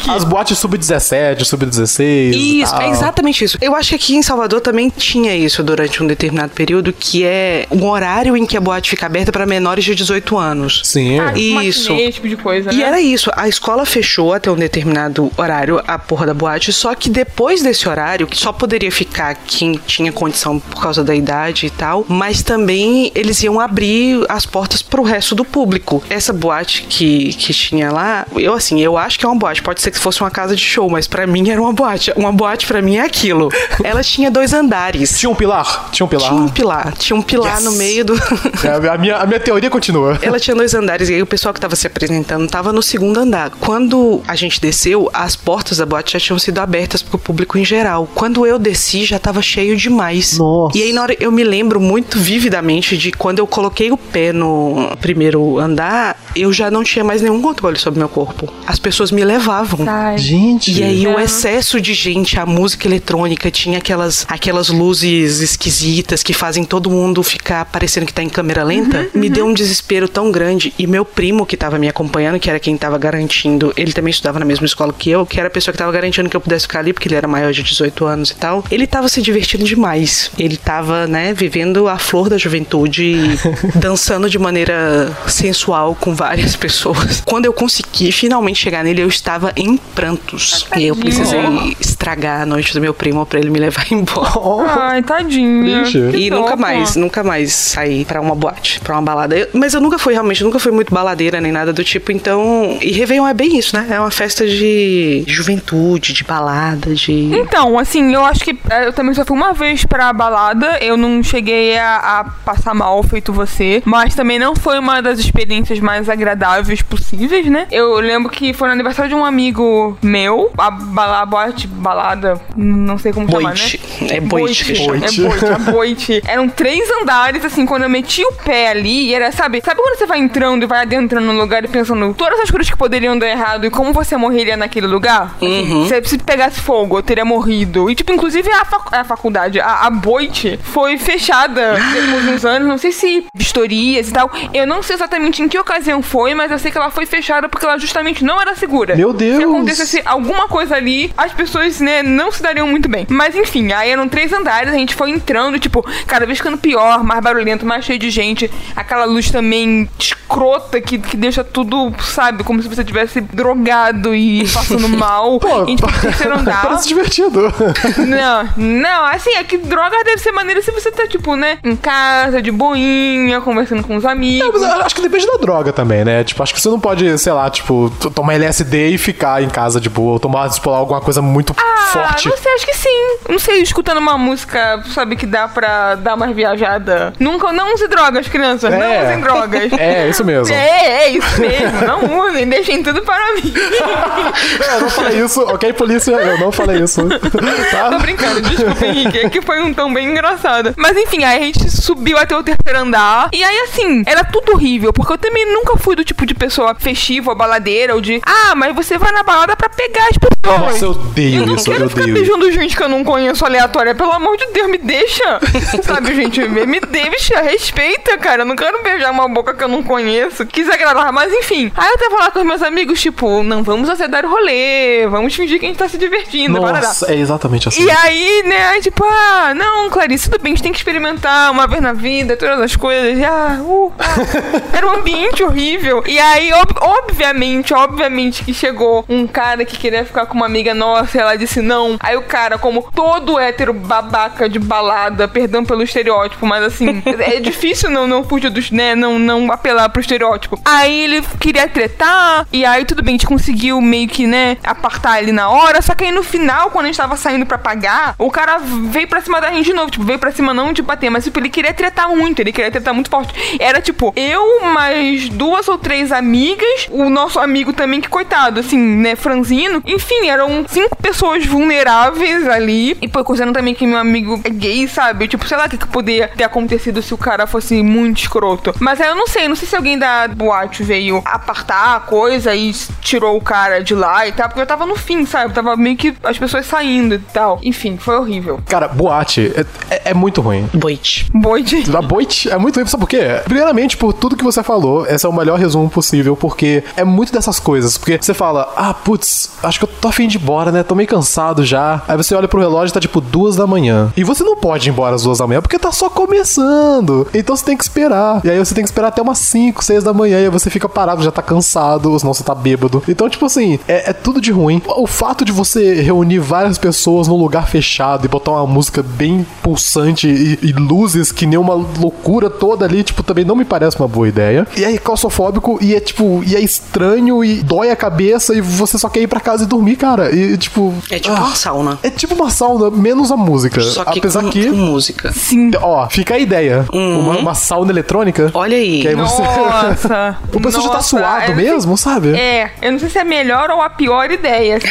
As boates sub-17, sub-16. Isso, tal. é exatamente isso. Eu acho que aqui em Salvador também tinha isso durante um determinado período, que é um horário em que a boate fica aberta para menores de 18 anos. Sim. Ah, Isso. matinê, esse tipo de coisa, E né? era isso, a escola fechou até um determinado horário a porra da boate, só que depois desse horário, que só poderia ficar quem tinha condição por causa da idade e tal, mas também eles iam abrir as portas pro resto do público. Essa boate que, que tinha lá, eu assim, eu acho que é uma boate, pode ser que fosse uma casa de show, mas pra mim era uma boate. Uma boate pra mim é aquilo. Ela tinha dois andares. Tinha um pilar? Tinha um pilar. Tinha um pilar, tinha um pilar Yes. no meio do É, a, minha, a minha teoria continua. Ela tinha dois andares e aí o pessoal que tava se apresentando tava no segundo andar. Quando a gente desceu, as portas da boate já tinham sido abertas pro público em geral. Quando eu desci, já tava cheio demais. Nossa. E aí na hora eu me lembro muito vividamente de quando eu coloquei o pé no primeiro andar, eu já não tinha mais nenhum controle sobre meu corpo. As pessoas me levavam. Ai, Gente. E aí o excesso de gente, a música eletrônica, tinha aquelas, aquelas luzes esquisitas que fazem todo mundo ficar parecendo que tá em câmera lenta, me deu um desespero tão grande. E meu primo que tava me acompanhando, que era quem tava garantindo, ele também estudava na mesma escola que eu, que era a pessoa que tava garantindo que eu pudesse ficar ali, porque ele era maior de 18 anos e tal. Ele tava se divertindo demais. Ele tava, né, vivendo a flor da juventude, e dançando de maneira sensual com várias pessoas. Quando eu consegui finalmente chegar nele, eu estava em prantos. E eu precisei estragar a noite do meu primo pra ele me levar embora. Ai. Que E nunca mais, nunca mais saí pra uma boate, pra uma balada. Eu- mas eu nunca fui, realmente, nunca fui muito baladeira nem nada do tipo, então. E Réveillon é bem isso, né? É uma festa de juventude, de balada, de. Então, assim, eu acho que é, eu também só fui uma vez pra balada. Eu não cheguei a, a passar mal feito você. Mas também não foi uma das experiências mais agradáveis possíveis, né? Eu lembro que foi no aniversário de um amigo meu. A, bala, a boate, balada, não sei como chamar, né? Boite. É boite chama. É boite, a boite. Eram três andares, assim, quando eu meti o pé ali, era sabe? Sabe quando você vai entrando e vai adentrando no lugar e pensando todas as coisas que poderiam dar errado e como você morreria naquele lugar? Assim, se, se pegasse fogo, eu teria morrido. E, tipo, inclusive a, fac- a faculdade, a, a Boit, foi fechada depois de uns anos. Não sei se vistorias e tal. Eu não sei exatamente em que ocasião foi, mas eu sei que ela foi fechada porque ela justamente não era segura. Meu Deus! Se acontecesse alguma coisa ali, as pessoas, né, não se dariam muito bem. Mas enfim, aí eram três andares, a gente foi entrando, tipo, cada vez ficando pior, mais barulhento, mais cheio de gente. Aquela luz também escrota que, que deixa tudo, sabe, como se você tivesse drogado e passando mal. Pô, foi pro terceiro andar. parece divertido. Não, não, assim, é que droga deve ser maneira se você tá, tipo, né, em casa, de boinha, conversando com os amigos. Acho que depende da droga também, né? Tipo, acho que você não pode, sei lá, tipo, tomar LSD e ficar em casa de boa, ou tomar, tipo, alguma coisa muito Ah, forte. não sei, acho que sim. Não sei, escutando uma música, sabe, que dá pra dar uma viajada. Nunca, não use drogas, crianças. Não É. usem drogas. É, isso mesmo. É, é isso mesmo. Não usem, deixem tudo para mim. É, eu não falei isso, ok, polícia? Eu não falei isso. Tô Tá? brincando, desculpa, Henrique. É que foi um tom bem engraçado. Mas enfim, aí a gente subiu até o terceiro andar. E aí, assim, era tudo horrível. Porque eu também nunca fui do tipo de pessoa festiva ou baladeira. Ou de, ah, mas você vai na balada pra pegar as pessoas. Nossa, eu odeio Eu não isso, quero eu ficar odeio isso. beijando gente que eu não conheço aleatória. Pelo amor de Deus, me deixa. Sabe, gente? Me me deixa, respeita, cara. Eu não quero beijar uma boca que eu não conheço. Quis agradar, mas enfim. Aí eu tava lá com os meus amigos, tipo, não vamos aceder o rolê. Vamos fingir que a gente tá se divertindo. barará. Nossa, é exatamente assim. E aí, né, aí, tipo, ah, não, Clarice, tudo bem, a gente tem que experimentar uma vez na vida, todas as coisas. E, ah, uh, ah. Era um ambiente horrível. E aí, ob- obviamente, obviamente que chegou um cara que queria ficar com uma amiga nossa e ela disse não. Aí o cara, como todo hétero babaca de balada, perdão pelo estereótipo, mas assim, é difícil não, não fugir dos, né, não, não apelar pro estereótipo. Aí ele queria tretar, e aí tudo bem, a gente conseguiu meio que, né, apartar ele na hora, só que aí no final, quando a gente tava saindo pra pagar, o cara veio pra cima da gente de novo, tipo, veio pra cima não de bater, mas tipo, ele queria tretar muito, ele queria tretar muito forte. Era tipo, eu mais duas ou três amigas, o nosso amigo também, que coitado, assim, né, franzino. Enfim, eram cinco pessoas vulneráveis ali. E pô, considerando também que meu amigo é gay, sabe? Tipo, sei lá o que, que poderia ter acontecido se o cara fosse muito escroto. Mas aí eu não sei, não sei se alguém da boate veio apartar a coisa e tirou o cara de lá e tal, porque eu tava no fim, sabe? Tava meio que as pessoas saindo e tal. Enfim, foi horrível. Cara, boate é, é- é muito ruim. Boit. Boide. A Boit é muito ruim, sabe por quê? Primeiramente, por tudo que você falou, esse é o melhor resumo possível, porque é muito dessas coisas. Porque você fala, ah, putz, acho que eu tô afim de ir embora, né? Tô meio cansado já. Aí você olha pro relógio e tá tipo duas da manhã. E você não pode ir embora às duas da manhã porque tá só começando. Então você tem que esperar. E aí você tem que esperar até umas 5, 6 da manhã. E aí você fica parado, já tá cansado, ou senão você tá bêbado. Então, tipo assim, é, é tudo de ruim. O fato de você reunir várias pessoas num lugar fechado e botar uma música bem pulsante e, e luzes que nem uma loucura toda ali, tipo, também não me parece uma boa ideia. E é claustrofóbico e é tipo, e é estranho e dói a cabeça e você só quer ir pra casa e dormir, cara. E tipo. É tipo ah, uma sauna. É tipo uma sauna, menos a música. Só que Apesar com, que. com música. Sim. Ó, fica a ideia. Uma, uma sauna eletrônica. Olha aí. Que aí você. Nossa. o pessoal já tá suado mesmo, sabe? É, eu não sei se é a melhor ou a pior ideia, assim.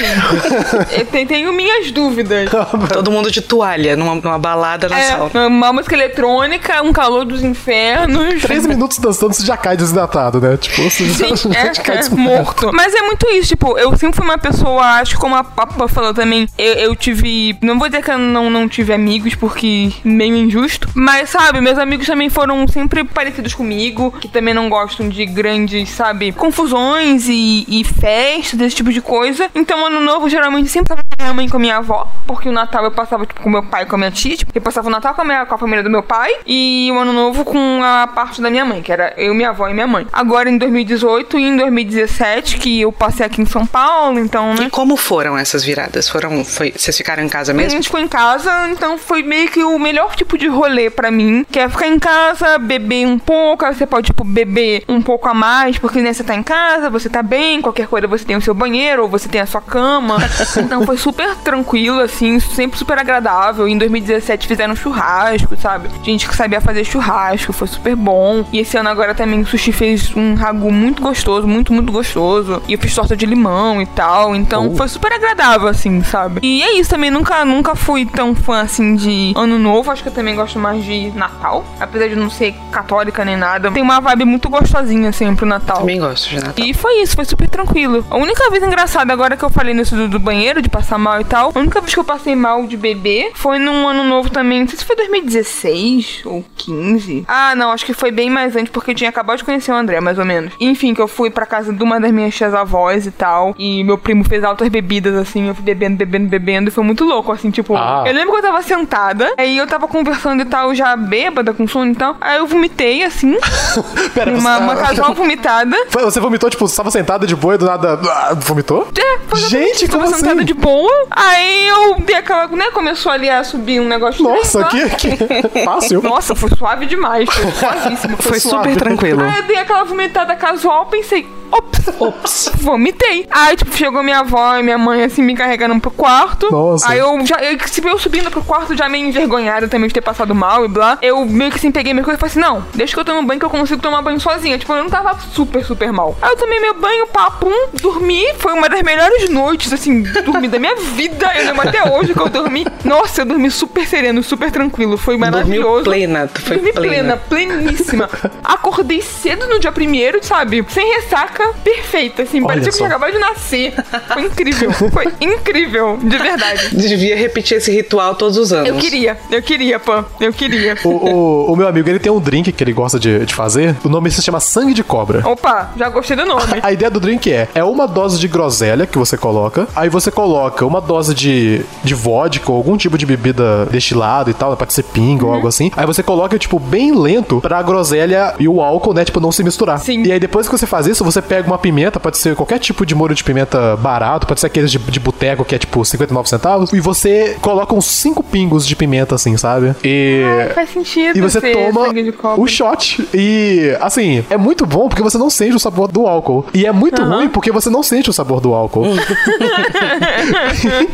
eu te- tenho minhas dúvidas. Todo mundo de toalha, numa, numa balada na. É, uma música eletrônica, um calor dos infernos. Três minutos dançando, você já cai desidratado, né? Tipo, você já, Sim, já é, cai é, morto. Mas é muito isso, tipo, eu sempre fui uma pessoa, acho que como a Papa falou também, eu, eu tive. Não vou dizer que eu não, não tive amigos, porque meio injusto. Mas, sabe, meus amigos também foram sempre parecidos comigo, que também não gostam de grandes, sabe, confusões e, e festas, esse tipo de coisa. Então, ano novo, geralmente sempre tava com a minha mãe e com a minha avó, porque o Natal eu passava, tipo, com meu pai e com a minha tia, tipo, eu passava o Natal com a, minha, com a família do meu pai e o ano novo com a parte da minha mãe, que era eu, minha avó e minha mãe. Agora em 2018 e em 2017, que eu passei aqui em São Paulo, então, né? E como foram essas viradas? Foram, foi, vocês ficaram em casa A mesmo? gente ficou em casa, então foi meio que o melhor tipo de rolê pra mim, que é ficar em casa, beber um pouco, aí você pode, tipo, beber um pouco a mais, porque né, você tá em casa, você tá bem, qualquer coisa você tem o seu banheiro, ou você tem a sua cama. então foi super tranquilo, assim, sempre super agradável. Em 2017 fizeram churrasco, sabe? Gente que sabia fazer churrasco, foi super bom. E esse ano agora também o sushi fez um ragu muito gostoso, muito, muito gostoso. E eu fiz torta de limão e tal. Então Oh. foi super agradável, assim, sabe? E é isso, também nunca, nunca fui tão fã assim de ano novo. Acho que eu também gosto mais de Natal. Apesar de não ser católica nem nada. Tem uma vibe muito gostosinha, assim, pro Natal. Também gosto de Natal. E foi isso, foi super tranquilo. A única vez engraçada, agora que eu falei nisso do, do banheiro, de passar mal e tal, a única vez que eu passei mal de bebê foi num ano novo também. Não sei se foi 2016 ou 15. Ah, não, acho que foi bem mais antes, porque eu tinha acabado de conhecer o André, mais ou menos. Enfim, que eu fui pra casa de uma das minhas tias avós e tal. E meu primo fez altas bebidas, assim, eu fui bebendo, bebendo, bebendo. E foi muito louco, assim, tipo. Ah. Eu lembro que eu tava sentada, aí eu tava conversando e tal, já bêbada, com sono e tal. Aí eu vomitei, assim. Pera, uma, você- uma casual vomitada. Foi- Você vomitou, tipo, você tava sentada de boa e do nada. ah, vomitou? É, foi Gente, eu tava como sentada assim? de boa. Aí eu dei aquela, né? Começou ali a subir um negócio. Nossa, estranho, que, que fácil. Nossa, foi suave demais. Foi suavíssimo. Foi suave. super tranquilo. Aí eu dei aquela vomitada casual, pensei, ops, Ops. vomitei. Aí, tipo, chegou minha avó e minha mãe, assim, me carregando pro quarto. Nossa. Aí eu já, eu, se eu subindo pro quarto, já meio envergonhada também de ter passado mal e blá. Eu meio que assim, peguei minha coisa e falei assim, não, deixa que eu tomo banho que eu consigo tomar banho sozinha. Tipo, eu não tava super, super mal. Aí eu tomei meu banho, papum, dormi. Foi uma das melhores noites, assim, dormi da minha vida. Eu lembro até hoje que eu dormi. Nossa, eu dormi super sereno, super tranquilo. Foi maravilhoso. Dormiu plena, tu foi Dormi plena, plena. pleníssima. Acordei cedo no dia primeiro, sabe? Sem ressaca, perfeita, assim. Olha Parecia que só. eu acabava de nascer. Foi incrível. Foi incrível, de verdade. Devia repetir esse ritual todos os anos. Eu queria, eu queria, pô. Eu queria. O, o, o meu amigo, ele tem um drink que ele gosta de, de fazer. O nome se chama Sangue de Cobra. Opa, já gostei do nome. A ideia do drink é, é uma dose de groselha que você coloca, aí você coloca uma dose de, de vodka ou algum tipo de bebida destilada e tal, pode ser pinga Uhum. ou algo assim. Aí você coloca, tipo, bem lento pra groselha e o álcool, né, tipo, não se misturar. Sim. E aí depois que você faz isso, você pega uma pimenta, pode ser qualquer tipo de molho de pimenta barato, pode ser aqueles de, de boteco que é, tipo, 59 centavos, e você coloca uns 5 pingos de pimenta, assim, sabe? E... Faz sentido E você toma de o shot. E, assim, é muito bom porque você não sente o sabor do álcool. E é muito ruim porque você não sente o sabor do álcool.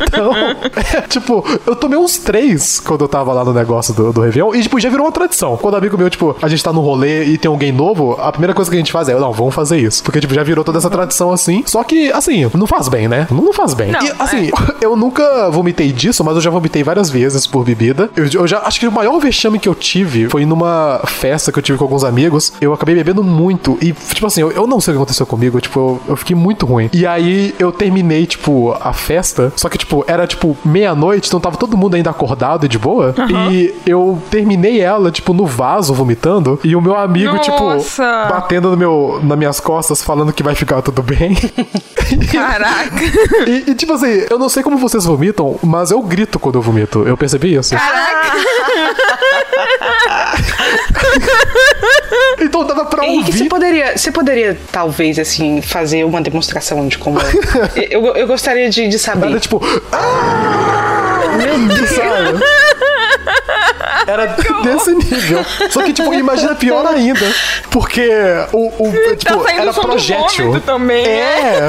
então, é, tipo, eu tomei uns três quando eu tava lá no negócio do, do Réveillon. E, tipo, já virou uma tradição. Quando amigo meu, tipo, a gente tá no rolê e tem alguém novo, a primeira coisa que a gente faz é, não, vamos fazer isso. Porque, tipo, já virou toda essa tradição assim. Só que, assim, não faz bem, né? Não faz bem. Não, e, assim, eu nunca vomitei disso, mas eu já vomitei várias vezes por bebida. Eu, eu já acho que o maior vexame que eu tive foi numa festa que eu tive com alguns amigos. Eu acabei bebendo muito. E, tipo assim, eu, eu não sei o que aconteceu comigo. Tipo, eu, eu fiquei muito ruim. E aí eu terminei, tipo, a festa. Só que, tipo, era tipo meia-noite, então tava todo mundo ainda acordado e de boa. E eu terminei ela, tipo, no vaso, vomitando. E o meu amigo, tipo, Nossa. batendo no meu, nas minhas costas, falando que vai ficar tudo bem. Caraca. E, e, tipo assim, eu não sei como vocês vomitam, mas eu grito quando eu vomito. Eu percebi isso. Caraca. Então dava pra Henrique, você ouvir. poderia, você poderia, talvez, assim, fazer uma demonstração de como. eu, eu gostaria de, de saber. Era tipo. "Ah!" Meu Deus, sabe? Era desse nível. Só que, tipo, imagina pior ainda. Porque o. o tipo, saindo era projétil. também? É.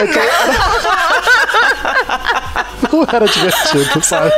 Então, era... Não era divertido, sabe?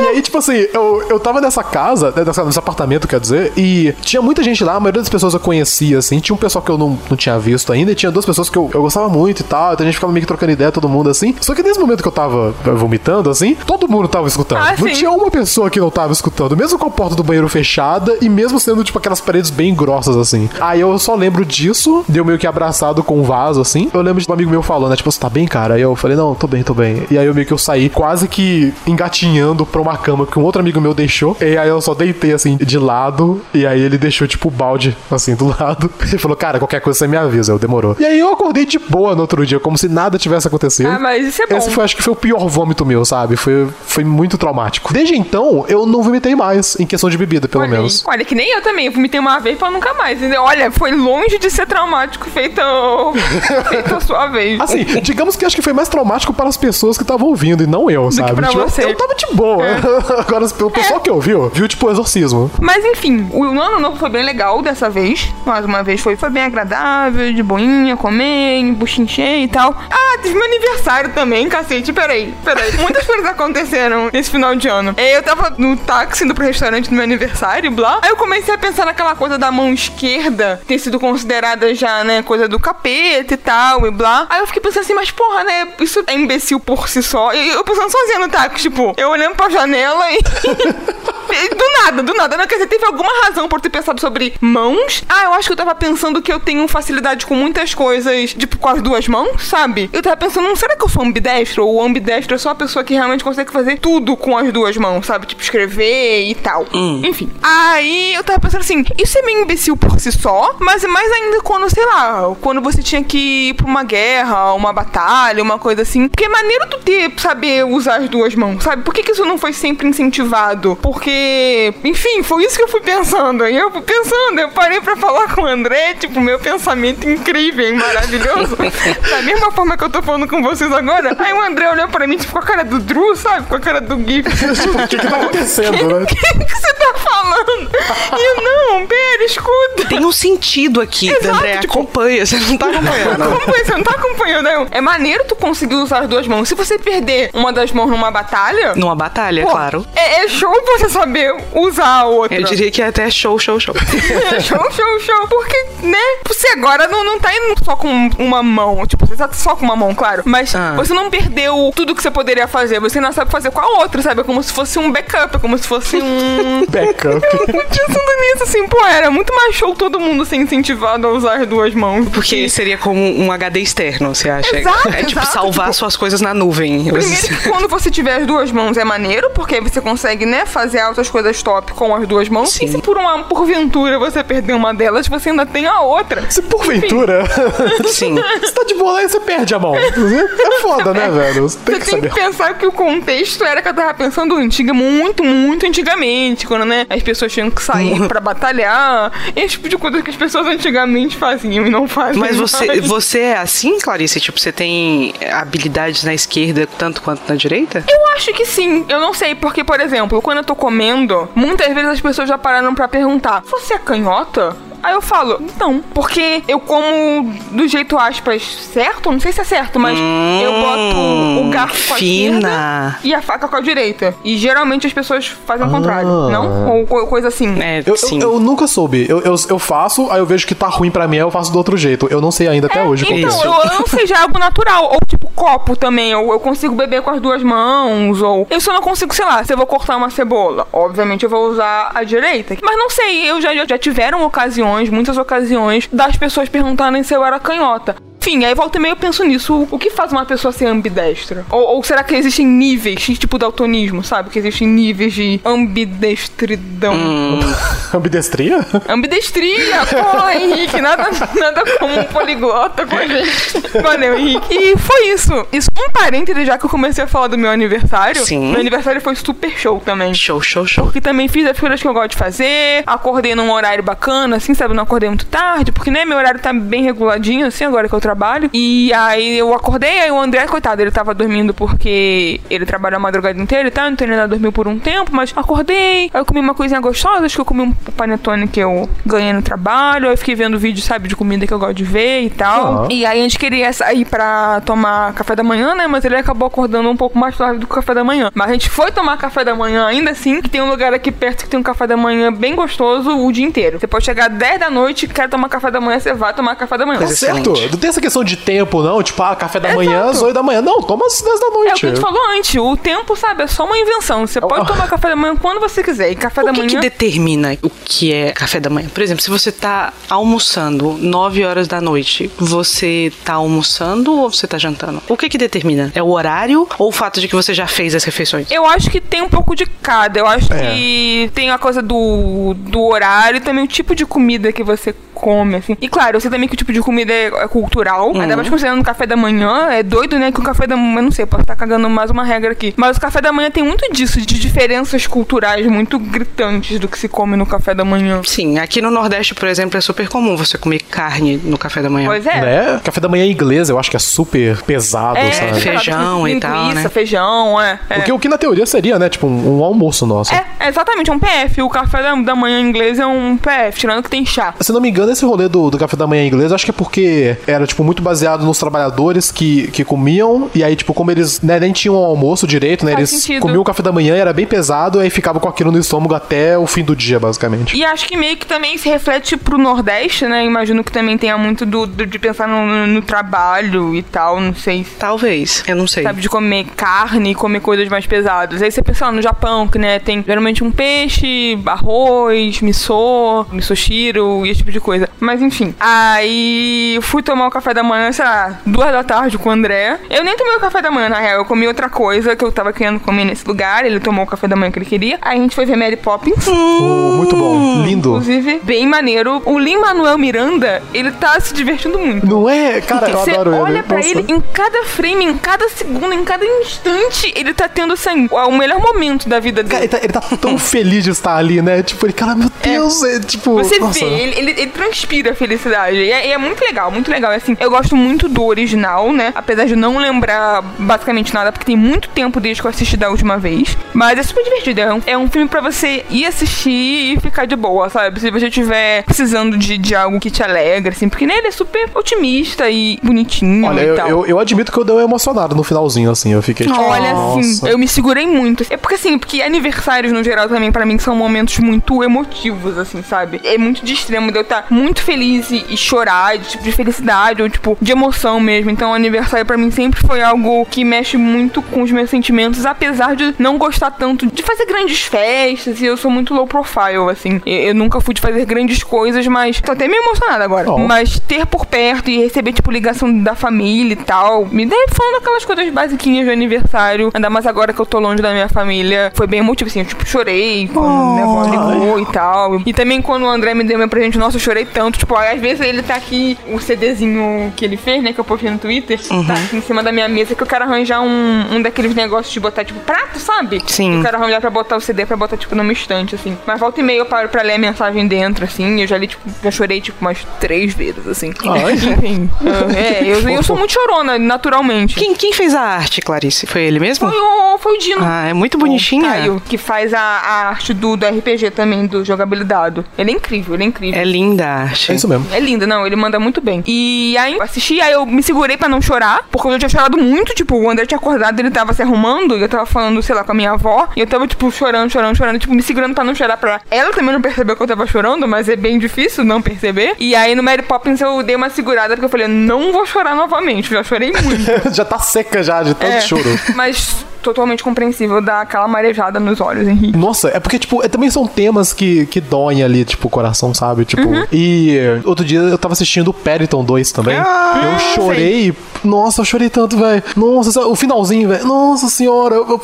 E aí, tipo assim, eu, eu tava nessa casa, né, nessa, nesse apartamento, quer dizer, e tinha muita gente lá, a maioria das pessoas eu conhecia, assim. Tinha um pessoal que eu não, não tinha visto ainda, e tinha duas pessoas que eu, eu gostava muito e tal. Então a gente ficava meio que trocando ideia, todo mundo assim. Só que nesse momento que eu tava eh, vomitando, assim, todo mundo tava escutando. Ah, não tinha uma pessoa que não tava escutando, mesmo com a porta do banheiro fechada e mesmo sendo, tipo, aquelas paredes bem grossas, assim. Aí eu só lembro disso, deu meio que abraçado com um vaso, assim. Eu lembro de um amigo meu falando, né, tipo, você tá bem, cara? Aí eu falei, não, tô bem, tô bem. E aí eu meio que eu saí quase que engatinhando pra uma cama que um outro amigo meu deixou. E aí eu só deitei, assim, de lado. E aí ele deixou, tipo, o balde, assim, do lado. Ele falou, cara, qualquer coisa você me avisa. Eu demorou. E aí eu acordei de boa no outro dia, como se nada tivesse acontecido. Ah, mas isso é bom. Esse foi, acho que foi o pior vômito meu, sabe? Foi, foi muito traumático. Desde então, eu não vomitei mais, em questão de bebida, pelo Olha menos. Olha, que nem eu também. Eu vomitei uma vez pra nunca mais. entendeu? Olha, foi longe de ser traumático feito, feito a sua vez. Assim, digamos que acho que foi mais traumático para as pessoas que estavam ouvindo e não eu, sabe? pra Tipo, eu- você. Eu, de bom. Agora, o pessoal que ouviu, viu tipo o exorcismo. Mas enfim, o ano novo foi bem legal dessa vez. Mais uma vez foi, foi bem agradável, de boinha, comer, buchinchê e tal. Ah, teve meu aniversário também, cacete. Peraí, peraí. Muitas coisas aconteceram nesse final de ano. Eu tava no táxi indo pro restaurante do meu aniversário, blá. Aí eu comecei a pensar naquela coisa da mão esquerda ter sido considerada já, né, coisa do capeta e tal, e blá. Aí eu fiquei pensando assim, mas porra, né, isso é imbecil por si só. E eu pensando sozinha no táxi, tipo, eu olhando pra janela e. do nada, do nada. Não, quer dizer, teve alguma razão por ter pensado sobre mãos. Ah, eu acho que eu tava pensando que eu tenho facilidade com muitas coisas, tipo, com as duas mãos, sabe? Eu tava pensando, será que eu sou ambidestro? Ou ambidestro é só a pessoa que realmente consegue fazer tudo com as duas mãos, sabe? Tipo, escrever e tal. Hum. Enfim. Aí eu tava pensando assim, isso é meio imbecil por si só, mas é mais ainda quando, sei lá, quando você tinha que ir pra uma guerra, uma batalha, uma coisa assim. Porque é maneiro tu ter, saber usar as duas mãos, sabe? Por que, que isso não foi sempre incentivado? Porque, enfim, foi isso que eu fui pensando. E eu fui pensando, eu parei pra falar com o André, tipo, meu pensamento incrível, maravilhoso. da mesma forma que eu tô falando com vocês agora. Aí o André olhou pra mim, tipo, com a cara do Drew, sabe? Com a cara do Gif. O que que tá acontecendo, né? O que, que você tá falando? E eu, não, pera, escuta. Tem um sentido aqui, Exato, André. tipo- Acompanha, você não tá acompanhando. Como você não tá acompanhando? Aí eu, É maneiro tu conseguir usar as duas mãos. Se você perder uma das mãos numa batalha. Numa batalha, pô, claro. É, é show você saber usar a outra. Eu diria que é até show, show, show. show, show, show. Porque, né? Você agora não, não tá indo só com uma mão. Tipo, você tá só com uma mão, claro. Mas Ah. você não perdeu tudo que você poderia fazer. Você não sabe fazer com a outra, sabe? É como se fosse um backup. É como se fosse um. Backup. Pensando nisso, assim, pô, era muito mais show todo mundo ser incentivado a usar as duas mãos. Porque seria como um HD externo, você acha? Exato, é tipo exato, salvar tipo- suas coisas na nuvem. Primeiro que quando você tiver as duas mãos é maneiro, porque aí você consegue, né, fazer altas coisas top com as duas mãos. Sim. E se por uma porventura você perder uma delas, você ainda tem a outra. Se porventura Sim. você tá de boa aí, você perde a mão. É foda, né, velho? Você tem Você que tem saber. que pensar que o contexto era que eu tava pensando antiga, muito, muito antigamente, quando, né, as pessoas tinham que sair pra batalhar, esse tipo de coisa que as pessoas antigamente faziam e não fazem Mas você, mais. você é assim, Clarice? Tipo, você tem habilidades na esquerda tanto quanto na direita? Eu acho que sim. Eu não sei, porque, por exemplo, quando eu tô comendo, muitas vezes as pessoas já pararam pra perguntar: Você é canhota? Aí eu falo, não, porque eu como do jeito aspas certo, não sei se é certo, mas eu boto o garfo com a esquerda fina. e a faca com a direita. E geralmente as pessoas fazem o contrário, Ah. não? Ou co- coisa assim. É, Eu, sim. eu, eu nunca soube. Eu, eu, eu faço, aí eu vejo que tá ruim pra mim, aí eu faço do outro jeito. Eu não sei ainda até hoje como Então, isso. eu, eu não sei, já é algo natural. Ou tipo, copo também. Eu, eu consigo beber com as duas mãos. Ou. Eu só não consigo, sei lá, se eu vou cortar uma cebola. Obviamente eu vou usar a direita. Mas não sei, eu já, já, já tiveram ocasiões, muitas ocasiões, das pessoas perguntarem se eu era canhota. Enfim, aí volta e meio eu penso nisso. O, que faz uma pessoa ser ambidestra? Ou, ou será que existem níveis, tipo daltonismo, sabe? Que existem níveis de ambidestridão. Hum. Ambidestria? Ambidestria, pô, Henrique, nada, nada como um poliglota com a gente. Valeu, Henrique. E foi isso. Isso um parênteses, já que eu comecei a falar do meu aniversário. Sim. Meu aniversário foi super show também. Show, show, show. Porque também fiz as coisas que eu gosto de fazer, acordei num horário bacana, assim, sabe? Não acordei muito tarde, porque, né, meu horário tá bem reguladinho, assim, agora que eu trabalho. E aí eu acordei, aí o André, coitado, ele tava dormindo porque ele trabalha a madrugada inteira e tal, então ele ainda dormiu por um tempo, mas acordei, aí eu comi uma coisinha gostosa, acho que eu comi um panetone que eu ganhei no trabalho, aí eu fiquei vendo vídeo, sabe, de comida que eu gosto de ver e tal. E aí a gente queria sair pra tomar café da manhã, né, mas ele acabou acordando um pouco mais tarde do que o café da manhã. Mas a gente foi tomar café da manhã ainda assim, que tem um lugar aqui perto que tem um café da manhã bem gostoso o dia inteiro. Você pode chegar 10 da noite, quer tomar café da manhã, você vai tomar café da manhã. Tá certo? Não tem essa questão de tempo, não. Tipo, ah, café da Exato. manhã às 8 da manhã. Não, toma às 10 da É o noite. que a gente falou antes, o tempo, sabe, é só uma invenção. Você pode tomar café da manhã quando você quiser. E café da O que, manhã. que determina o que é café da manhã? Por exemplo, se você tá almoçando 9 horas da noite, você tá almoçando ou você tá jantando? O que que determina? É o horário ou o fato de que você já fez as refeições? Eu acho que tem um pouco de cada. Eu acho É. que tem a coisa do, do horário e também o tipo de comida que você come, assim. E claro, eu sei também que o tipo de comida é, é cultural. Ainda mais considerando o café da manhã. É doido, né? Que o café da manhã, não sei, posso estar cagando mais uma regra aqui. Mas o café da manhã tem muito disso, de diferenças culturais muito gritantes do que se come no café da manhã. Sim, aqui no Nordeste, por exemplo, é super comum você comer carne no café da manhã. Pois é. Né? Café da manhã inglês, eu acho que é super pesado, É, sabe? feijão e tal, linguiça, né? feijão, é. é. O que, o que na teoria seria, né? Tipo, um, um almoço nosso. É, é exatamente, é um PF. O café da, da manhã inglês é um PF, tirando que tem chá. Se não me engano, esse rolê do, do café da manhã inglês, acho que é porque era, tipo, muito baseado nos trabalhadores que, que comiam. E aí, tipo, como eles né, nem tinham almoço direito, né? Faz eles sentido. comiam o café da manhã, era bem pesado, aí ficava com aquilo no estômago até o fim do dia, basicamente. E acho que meio que também se reflete pro Nordeste, né? Imagino que também tenha muito do, do- de pensar no, no- no trabalho e tal, não sei. Talvez, eu não sei. Sabe, de comer carne e comer coisas mais pesadas. Aí você pensa lá no Japão, que né, tem geralmente um peixe, arroz, miso, misoshiro e esse tipo de coisa. Mas enfim. Aí fui tomar o café da manhã, sei lá, duas da tarde com o André. Eu nem tomei o café da manhã, na real. Eu comi outra coisa que eu tava querendo comer nesse lugar. Ele tomou o café da manhã que ele queria. Aí a gente foi ver Mary Poppins. Oh, muito bom. Lindo. Inclusive, bem maneiro. O Lin-Manuel Miranda, ele tá se divertindo muito. Não é? Cara, eu Você adoro ele. olha pra Nossa. ele em cada frame, em cada segundo, em cada instante, ele tá tendo assim, o melhor momento da vida Cara, dele. ele tá, ele tá tão feliz de estar ali, né? Tipo, ele, cara, meu Deus, é, tipo. Você nossa. vê, ele, ele, ele transpira felicidade. E é, e é muito legal, muito legal. Assim, eu gosto muito do original, né? Apesar de não lembrar basicamente nada, porque tem muito tempo desde que eu assisti da última vez. Mas é super divertido. É um, é um filme pra você ir assistir e ficar de boa, sabe? Se você estiver precisando de, de algo que te alegra, assim. Porque né, ele é super otimista e bonitinho Olha, e eu, eu, eu admito que eu dei uma emocionada no finalzinho, assim. Eu fiquei tipo. Olha, assim, nossa. eu me segurei muito. É porque, assim, porque aniversários no geral também, pra mim, são momentos muito emotivos, assim, sabe? É muito de extremo de eu estar muito feliz e, e chorar, de tipo de felicidade, ou tipo, de emoção mesmo. Então, o aniversário pra mim sempre foi algo que mexe muito com os meus sentimentos, apesar de não gostar tanto de fazer grandes festas, e eu sou muito low profile, assim. Eu, eu nunca fui de fazer grandes coisas, mas tô até meio emocionada agora. Oh. Mas ter por perto e receber, tipo, ligação da família e tal, me dá falando aquelas coisas basiquinhas do aniversário. Ainda mais agora que eu tô longe da minha família. Foi bem emotivo, assim. Eu, tipo, chorei quando minha avó ligou e tal. E também quando o André me deu meu presente, nossa, eu chorei tanto. Tipo, às vezes ele tá aqui, o CDzinho que ele fez, né, que eu postei no Twitter, tá aqui em cima da minha mesa, que eu quero arranjar um, um daqueles negócios de botar, tipo, prato, sabe? Sim. Eu quero arranjar pra botar o CD, pra botar, tipo, numa estante, assim. Mas volta e meia eu paro pra ler a mensagem dentro, assim. Eu já li, tipo, já chorei, tipo, umas três vezes, assim. Ai. Enfim. É, eu, eu sou muito chorona, naturalmente. Quem, quem fez a arte, Clarice? Foi ele mesmo? Foi o, foi o Dino. Ah, é muito O bonitinha. Caio, que faz a, a arte do, do RPG também, do jogabilidade. Ele é incrível, ele é incrível. É linda a arte. É isso mesmo. É linda, não, ele manda muito bem. E aí eu assisti, aí eu me segurei pra não chorar, porque eu já tinha chorado muito, tipo, o André tinha acordado, ele tava se arrumando, e eu tava falando, sei lá, com a minha avó, e eu tava, tipo, chorando, chorando, chorando, tipo, me segurando pra não chorar pra ela também não percebeu que eu tava chorando, mas é bem difícil não perceber. E aí no Mary Poppins eu dei uma segurada, porque eu falei, não vou chorar novamente, eu já chorei muito. já tá seca já de tanto É, choro. Mas totalmente compreensível dar aquela marejada nos olhos, Henrique. Nossa, é porque, tipo, é- também são temas que, que doem ali, tipo, o coração, sabe? Tipo, Uhum. e outro dia eu tava assistindo o Periton 2 também. Ah, eu chorei. Nossa, eu chorei tanto, velho. Nossa, o finalzinho, velho. Nossa senhora, eu, eu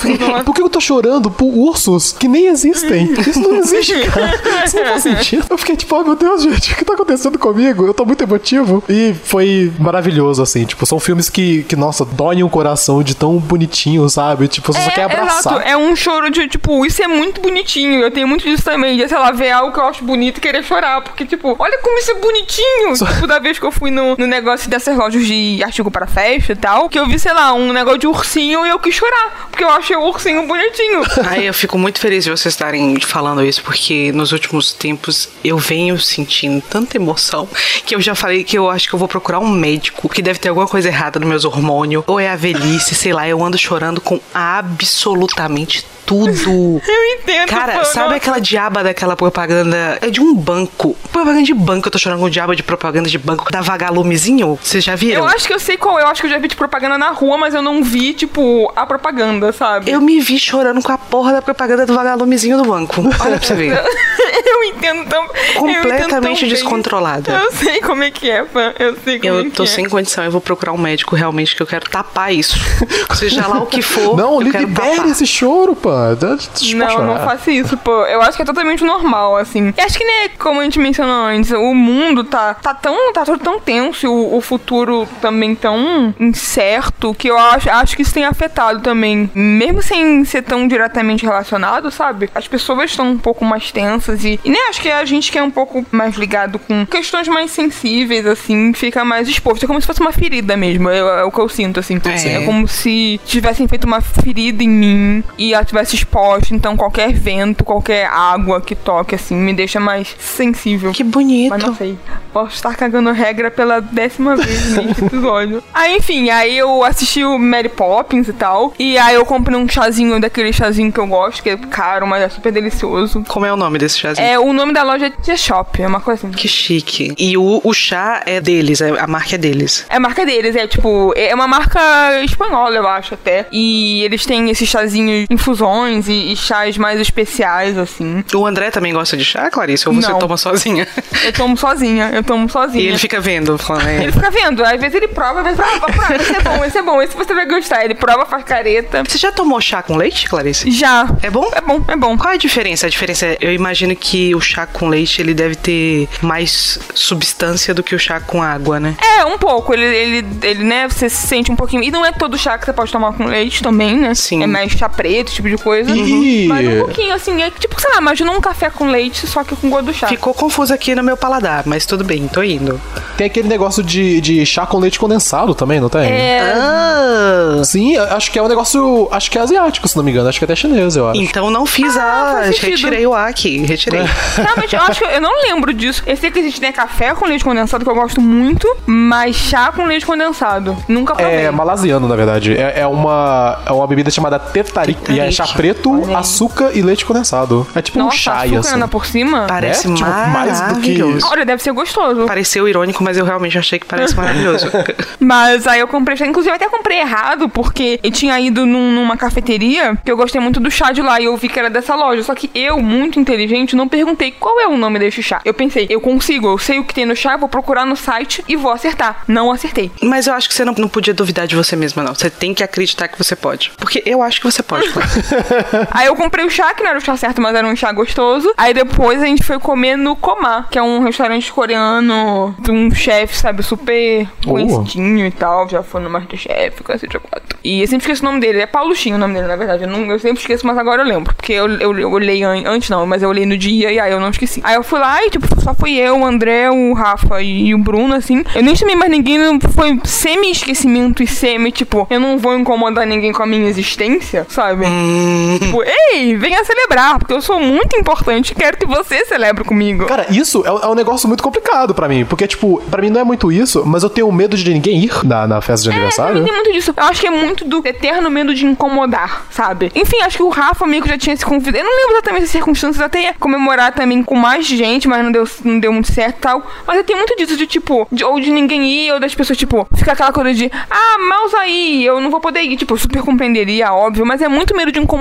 por que eu tô chorando por ursos que nem existem? Isso não existe, cara. Isso não faz sentido. Eu fiquei tipo, oh meu Deus, gente, o que tá acontecendo comigo? Eu tô muito emotivo. E foi maravilhoso, assim. Tipo, são filmes que, que nossa, doem o coração de tão bonitinho, sabe? Tipo, você só quer abraçar. exato, é um choro de, tipo, isso é muito bonitinho. Eu tenho muito disso também. De, sei lá, ver algo que eu acho bonito e querer chorar. Porque, tipo, olha como isso é bonitinho. Tipo, da vez que eu fui no, no negócio dessas lojas de artigo para festa e tal, que eu vi, sei lá, um negócio de ursinho e eu quis chorar. Porque eu achei o ursinho bonitinho. Ai, eu fico muito feliz de vocês estarem falando isso, porque nos últimos tempos eu venho sentindo tanta emoção que eu já falei que eu acho que eu vou procurar um médico, que deve ter alguma coisa errada nos meus hormônios, ou é a velhice, sei lá, eu ando chorando com absolutamente tudo. Eu entendo. Cara, pô, sabe nossa. aquela diaba daquela propaganda? É de um banco. Propaganda de banco, eu tô chorando com diaba de propaganda de banco da Vagalumezinho. Vocês já viram? Eu acho que eu sei qual. Eu acho que eu já vi de propaganda na rua, mas eu não vi, tipo, a propaganda, sabe? Eu me vi chorando com a porra da propaganda do vagalumezinho do banco. Olha pra você ver. eu entendo tão. eu entendo tão Completamente bem. descontrolada. Eu sei como é que é, fã. Eu sei como é Eu que tô é. sem condição, eu vou procurar um médico realmente que eu quero tapar isso. Seja lá o que for. Não, eu quero libere tapar. esse choro, pô. Eu Não, não faça isso, pô. Eu acho que é totalmente normal, assim. E acho que, né, como a gente mencionou antes, o mundo tá, tá tão. tá tudo tão tenso, e o, o futuro também tão incerto, que eu acho, acho que isso tem afetado também. Mesmo sem ser tão diretamente relacionado, sabe? As pessoas estão um pouco mais tensas e, e né, acho que a gente que é um pouco mais ligado com questões mais sensíveis, assim, fica mais exposto. É como se fosse uma ferida mesmo, é, é o que eu sinto, assim. É. é como se tivessem feito uma ferida em mim e ela tivesse exposta. Então, qualquer vento, qualquer água que toque, assim, me deixa mais sensível. Que bonito. Mas não sei. Posso estar cagando regra pela décima vez nesse episódio. aí, enfim, aí eu assisti o Mary Poppins e tal. E aí eu comprei um chazinho daquele chazinho que eu gosto, que é caro, mas é super delicioso. Como é o nome desse chazinho? É, o nome da loja é Tia Shop, é uma coisa assim. Que chique. E o, o chá é deles, é- a marca é deles. É a marca deles, é tipo, é uma marca espanhola, eu acho até. E eles têm esses chazinhos, e, e chás mais especiais, assim. O André também gosta de chá, Clarice? Ou você Não. toma sozinha? Eu tomo sozinha, eu tomo sozinha. E ele fica vendo, falando, é, Ele fica vendo, às vezes ele prova, às vezes ah, prova, esse é bom, esse é bom, esse você vai gostar. Ele prova, faz careta. Você já tomou chá com leite, Clarice? Já. É bom? É bom, é bom. Qual é a diferença? A diferença é, eu imagino que o chá com leite, ele deve ter mais substância do que o chá com água, né? É, um pouco. Ele, ele, ele, né, você se sente um pouquinho. E não é todo chá que você pode tomar com leite também, né? Sim. É mais chá preto, esse tipo de coisa. Ih. Mas um pouquinho, assim, é tipo, sei lá, imagina um café com leite, só que com gosto do chá. Ficou confuso aqui no meu paladar, mas tudo bem, tô indo. Tem aquele negócio de, de chá com leite condensado também, não tem? É. Ah, Sim, acho que é um negócio. Acho que é asiático, se não me engano. Acho que é até chinês, eu acho. então não fiz Ah, a. Retirei o A aqui, retirei. Realmente, eu acho que eu não lembro disso. Eu sei que existe né, café com leite condensado, que eu gosto muito, mas chá com leite condensado. Nunca provei. É malasiano, na verdade. É, é uma, é uma bebida chamada tetarik. E é chá preto, Olha aí. açúcar e leite condensado. É tipo um Nossa, chá, açúcar assim. por cima? Parece É, tipo, mais do que- maravilhoso. Olha, deve ser gostoso. Pareceu irônico, mas eu realmente achei que parece maravilhoso. Mas aí eu comprei chá. Inclusive, eu até comprei errado, porque eu tinha ido num- numa cafeteria que eu gostei muito do chá de lá e eu vi que era dessa loja. Só que eu, muito inteligente, não perguntei qual é o nome desse chá. Eu pensei, eu consigo, eu sei o que tem no chá, vou procurar no site e vou acertar. Não acertei. Mas eu acho que você não, não podia duvidar de você mesma, não. Você tem que acreditar que você pode. Porque eu acho que você pode. Aí eu comprei o chá, que não era o chá certo, mas era um chá gostoso. Aí depois a gente foi comer no Koma, que é um restaurante coreano de um chefe, sabe, super conhecidinho e tal. Já foi no Masterchef, cacete a quatro. E eu sempre esqueço o nome dele. É Paulo Chin o nome dele, na verdade. Eu, não, eu sempre esqueço, mas agora eu lembro. Porque eu, eu, eu olhei an- antes, não, mas eu olhei no dia e aí eu não esqueci. Aí eu fui lá e, tipo, só fui eu, o André, o Rafa e o Bruno, assim. Eu nem chamei mais ninguém, foi semi-esquecimento e semi, tipo, eu não vou incomodar ninguém com a minha existência, sabe? Tipo, ei, venha celebrar, porque eu sou muito importante e quero que você celebre comigo. Cara, isso é, um- é um negócio muito complicado pra mim. Porque, tipo, pra mim não é muito isso, mas eu tenho medo de ninguém ir na, na festa de É, aniversário. mim tem muito disso. Eu acho que é muito do eterno medo de incomodar, sabe? Enfim, acho que o Rafa meio que já tinha se convidado. Eu não lembro exatamente as circunstâncias, eu até ia comemorar também com mais gente, mas não deu, não deu muito certo e tal. Mas eu tenho muito disso de tipo, de- ou de ninguém ir, ou das pessoas, tipo, ficar aquela coisa de, ah, mouse aí, eu não vou poder ir. Tipo, eu super compreenderia, óbvio, mas é muito medo de incomodar.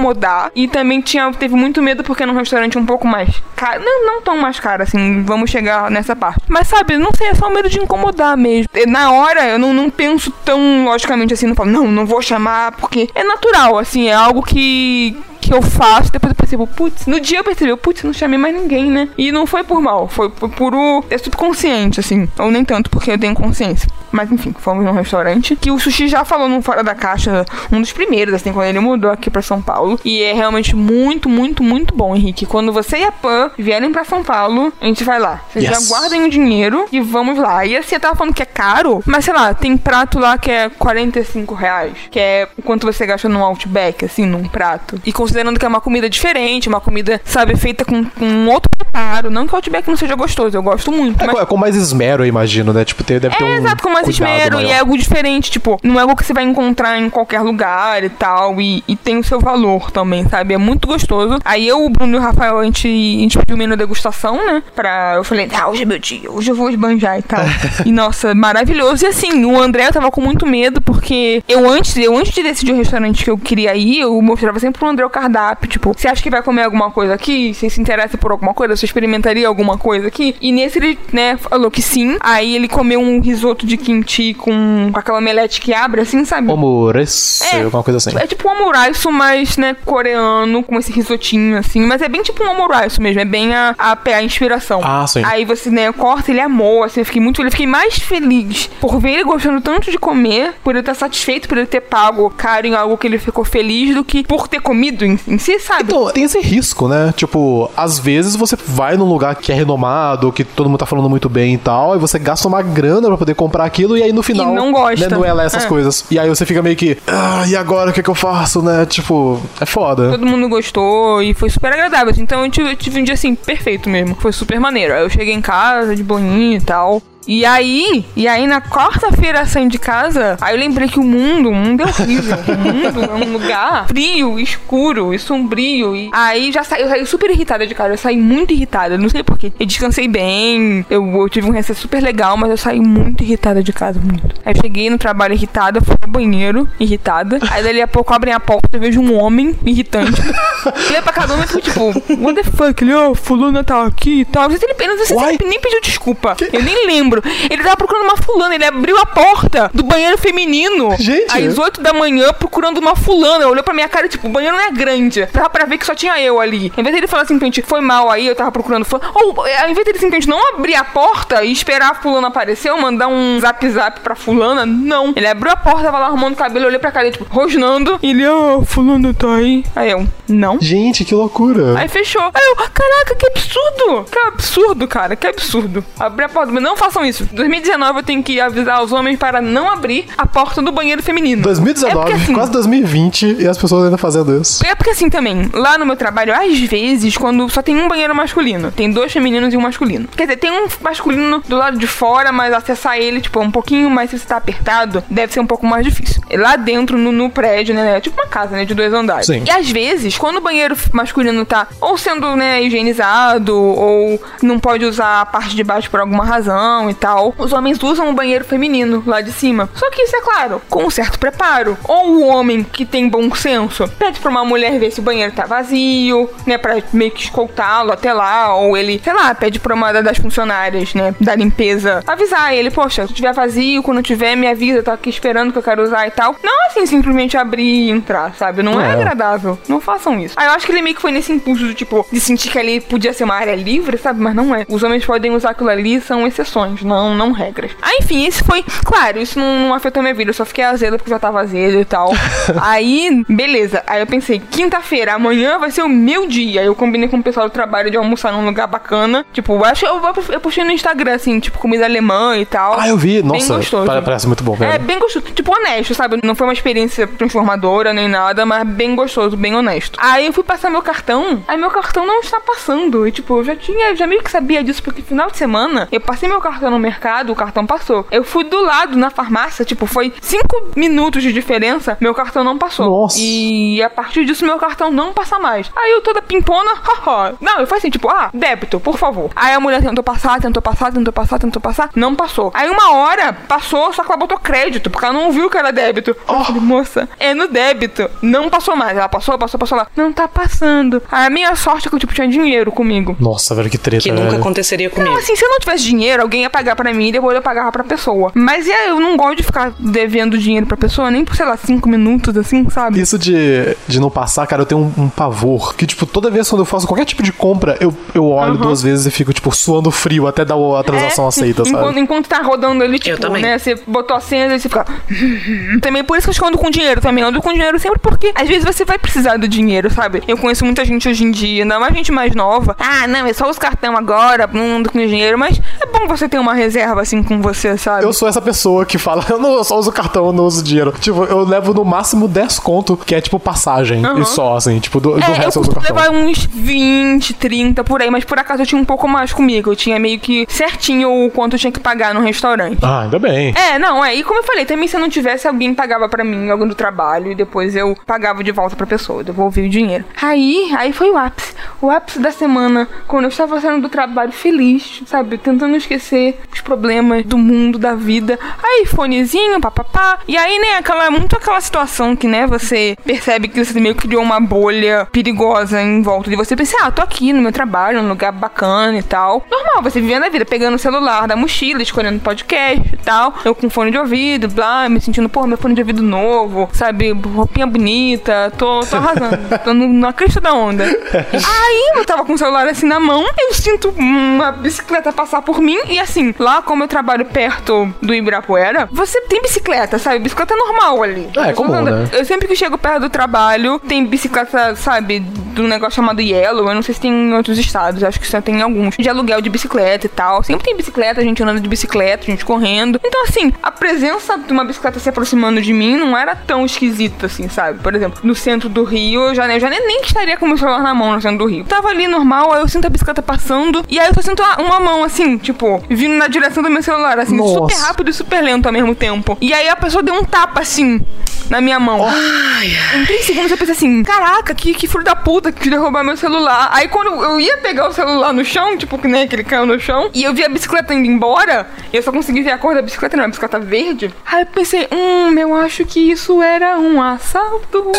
E também tinha, teve muito medo porque era um restaurante um pouco mais caro. Não, não tão mais caro, assim, vamos chegar nessa parte. Mas sabe, não sei, é só medo de incomodar mesmo. Na hora, eu não, não penso tão logicamente assim, não falo, não, não vou chamar, porque é natural, assim, é algo que. Que eu faço, depois eu percebo, putz, no dia eu percebi, putz, não chamei mais ninguém, né? E não foi por mal, foi por puro. É subconsciente, assim. Ou nem tanto, porque eu tenho consciência. Mas enfim, fomos num restaurante que o sushi já falou no Fora da Caixa, um dos primeiros, assim, quando ele mudou aqui pra São Paulo. E é realmente muito, muito, muito bom, Henrique. Quando você e a Pan vierem pra São Paulo, a gente vai lá. Vocês Yes. já guardem o dinheiro e vamos lá. E assim, eu tava falando que é caro, mas sei lá, tem prato lá que é 45 reais. Que é o quanto você gasta num Outback, assim, num prato. E considerando que é uma comida diferente, uma comida, sabe, feita com, com um outro preparo. Não que o Outback não seja gostoso, eu gosto muito. É, mas com- é com mais esmero, eu imagino, né? Tipo, ter, deve ter um. é, exato, com mais esmero e maior. é algo diferente, tipo, não é algo que você vai encontrar em qualquer lugar e tal, e, e tem o seu valor também, sabe? É muito gostoso. Aí eu, o Bruno e o Rafael, a gente, a gente pediu menu degustação, né? Pra, eu falei, ah, hoje é meu dia, hoje eu vou esbanjar e tal. e nossa, maravilhoso. E assim, o André tava com muito medo, porque eu antes, eu antes de decidir o restaurante que eu queria ir, eu mostrava sempre pro André o cardápio, tipo, você acha que vai comer alguma coisa aqui? Você se interessa por alguma coisa? Você experimentaria alguma coisa aqui? E nesse ele, né, falou que sim. Aí ele comeu um risoto de kimchi com, com aquela omelete que abre, assim, sabe? Omurice, É. alguma coisa assim. É tipo um omuraiço, mas, né, coreano, com esse risotinho, assim. Mas é bem tipo um omuraiço mesmo, é bem a, a, a inspiração. Ah, sim. Aí você, né, corta, ele amou, assim, eu fiquei muito feliz. Eu fiquei mais feliz por ver ele gostando tanto de comer, por ele estar satisfeito, por ele ter pago caro em algo que ele ficou feliz, do que por ter comido em, em si, sabe? Então, tem esse risco, né? Tipo, às vezes você vai num lugar que é renomado, que todo mundo tá falando muito bem e tal, e você gasta uma grana pra poder comprar aquilo, e aí no final. não gosta. Né, não é lá essas É. coisas. E aí você fica meio que. Ah, e agora o que, que eu faço, né? Tipo, é foda. Todo mundo gostou e foi super agradável. Então eu tive, eu tive um dia assim, perfeito mesmo. Foi super maneiro. Aí eu cheguei em casa de boninha e tal. E aí, e aí na quarta-feira saindo de casa, aí eu lembrei que o mundo, o mundo é horrível. O mundo é um lugar frio, escuro e sombrio. E aí já saí, eu saí super irritada de casa. Eu saí muito irritada, não sei porquê. Eu descansei bem, eu, eu tive um recesso super legal, mas eu saí muito irritada de casa, muito. Aí cheguei no trabalho irritada, fui ao banheiro, irritada. Aí dali a pouco abrem a porta, eu vejo um homem irritante. Olhei pra cada um e fui tipo, what the fuck? Ele, ó, fulana tá aqui e tal. Não sei se ele, não sei se Uai. ele nem pediu desculpa. Eu nem lembro. Ele tava procurando uma fulana, ele abriu a porta do banheiro feminino. Gente. Às 8 da manhã procurando uma fulana. Olhou pra minha cara, tipo, o banheiro não é grande. Dava pra ver que só tinha eu ali. Em vez dele falar simplesmente, foi mal aí, eu tava procurando fulana. Ou, é, ao invés dele simplesmente não abrir a porta e esperar a fulana aparecer ou mandar um zap zap pra fulana, não. Ele abriu a porta, tava lá arrumando o cabelo, olhei pra cara, tipo, rosnando. E ele, ah, fulana tá aí. Aí eu, não. Gente, que loucura. Aí fechou. Aí eu, caraca, que absurdo! Que absurdo, cara, que absurdo. Abrir a porta, mas não façam isso. 2019 eu tenho que avisar os homens para não abrir a porta do banheiro feminino. 2019, É porque, assim, quase 2020, e as pessoas ainda fazendo isso. É porque assim também, lá no meu trabalho, às vezes, quando só tem um banheiro masculino, tem dois femininos e um masculino. Quer dizer, tem um masculino do lado de fora, mas acessar ele, tipo, é um pouquinho mais, se você tá apertado, deve ser um pouco mais difícil. Lá dentro, no, no prédio, né, é tipo uma casa, né, de dois andares. Sim. E às vezes, quando o banheiro masculino tá ou sendo, né, higienizado, ou não pode usar a parte de baixo por alguma razão e tal, os homens usam o banheiro feminino lá de cima. Só que isso é claro, com um certo preparo. Ou o homem que tem bom senso pede pra uma mulher ver se o banheiro tá vazio, né, pra meio que escoltá-lo até lá, ou ele, sei lá, pede pra uma das funcionárias, né, da limpeza avisar ele, poxa, se tiver vazio, quando tiver, me avisa, eu tô aqui esperando que eu quero usar e tal. Não assim, simplesmente abrir e entrar, sabe? Não é, É. agradável. Não façam isso. Aí eu acho que ele meio que foi nesse impulso do tipo, de sentir que ali podia ser uma área livre, sabe? Mas não é. Os homens podem usar aquilo ali, são exceções, não, não regras. Ah, enfim, esse foi. Claro, isso não, não afetou minha vida. Eu só fiquei azeda porque já tava azedo e tal. Aí, beleza. Aí eu pensei, quinta-feira, amanhã vai ser o meu dia. Eu combinei com o pessoal do trabalho de almoçar num lugar bacana. Tipo, eu acho que eu, eu, postei no Instagram, assim, tipo, comida alemã e tal. Ah, eu vi. Bem Nossa, gostoso. pare- parece muito bom, É velho. bem gostoso, tipo honesto, sabe? Não foi uma experiência transformadora nem nada, mas bem gostoso, bem honesto. Aí eu fui passar meu cartão, aí meu cartão não está passando. E tipo, eu já tinha, já meio que sabia disso, porque final de semana eu passei meu cartão no mercado, o cartão passou. Eu fui do lado na farmácia, tipo, foi cinco minutos de diferença, meu cartão não passou. Nossa. E a partir disso meu cartão não passa mais. Aí eu toda pimpona, haha. Não, eu falei assim, tipo, ah, débito, por favor. Aí a mulher tentou passar, tentou passar, tentou passar, tentou passar, não passou. Aí uma hora passou, só que ela botou crédito, porque ela não viu que era débito. Eu falei, moça, é no débito. Não passou mais. Ela passou, passou, passou lá. Não tá passando. Aí a minha sorte é que eu, tipo, tinha dinheiro comigo. Nossa, velho, que treta, Que nunca velho. aconteceria Não, comigo. assim, se eu não tivesse dinheiro, alguém ia pagar pra mim e depois eu pagava pra pessoa. Mas é, eu não gosto de ficar devendo dinheiro pra pessoa, nem por, sei lá, cinco minutos, assim, sabe? Isso de, de não passar, cara, eu tenho um, um pavor. Que, tipo, toda vez quando eu faço qualquer tipo de compra, eu, eu olho duas vezes e fico, tipo, suando frio até dar a transação É, aceita, enquanto, sabe? Enquanto tá rodando ali, tipo, né? Você botou a senha e você fica. também por isso que eu escondo com dinheiro também. Eu ando com dinheiro sempre porque às vezes você vai precisar do dinheiro, sabe? Eu conheço muita gente hoje em dia, ainda mais gente mais nova. Ah, não, é só os cartão agora, não ando com dinheiro. Mas é bom você ter uma reserva assim com você, sabe? Eu sou essa pessoa que fala, eu, não, eu só uso cartão, eu não uso dinheiro. Tipo, eu levo no máximo 10 conto, que é tipo passagem. E só, assim, tipo, do, do É, eu resto eu uso costumo cartão. levar uns 20, 30 por aí, mas por acaso eu tinha um pouco mais comigo. Eu tinha meio que certinho o quanto eu tinha que pagar no restaurante. Ah, ainda bem. É, não, é. E como eu falei, também se eu não tivesse, alguém pagava pra mim algo do trabalho e depois eu pagava de volta pra pessoa, eu devolvia o dinheiro. Aí, aí foi o ápice. O ápice da semana, quando eu estava saindo do trabalho feliz, sabe, tentando esquecer os problemas do mundo, da vida. Aí, fonezinho, papapá. E aí, né, aquela, muito aquela situação que, né, você percebe que você meio que criou uma bolha perigosa em volta de você. Pensa, ah, tô aqui no meu trabalho, num lugar bacana e tal. Normal, você vivendo a vida, pegando o celular da mochila, escolhendo podcast e tal. Eu com fone de ouvido, blá, me sentindo, pô, meu fone de ouvido novo, sabe? Roupinha bonita, tô, tô arrasando. tô no, na crista da onda. Aí eu tava com o celular assim na mão, eu sinto uma bicicleta passar por mim e assim, lá como eu trabalho perto do Ibirapuera, você tem bicicleta, sabe? Bicicleta normal ali. É, é comum, né? Eu sempre que chego perto do trabalho, tem bicicleta, sabe, do negócio chamado Yellow, eu não sei se tem em outros estados, acho que só tem em alguns, de aluguel de bicicleta e tal. Sempre tem bicicleta, a gente andando de bicicleta, a gente correndo. Então, assim, a presença de uma bicicleta se aproximando de mim não era tão esquisita, assim, sabe? Por exemplo, no centro do Rio, eu já, eu já nem, nem estaria com o meu celular na mão no centro do Rio. Tava ali normal, aí eu sinto a bicicleta passando, e aí eu só sinto uma mão, assim, tipo, vindo na direção do meu celular, assim, Nossa. super rápido e super lento ao mesmo tempo. E aí a pessoa deu um tapa, assim, na minha mão. Ai, Em três segundos eu pensei assim, caraca, que, que filho da puta que derrubar meu celular. Aí quando eu ia pegar o celular no chão, tipo, que nem aquele caiu no chão, e eu vi a bicicleta indo embora, e eu só consegui ver a cor da bicicleta, não, a bicicleta verde. Aí eu pensei, hum, eu acho que isso era um assalto.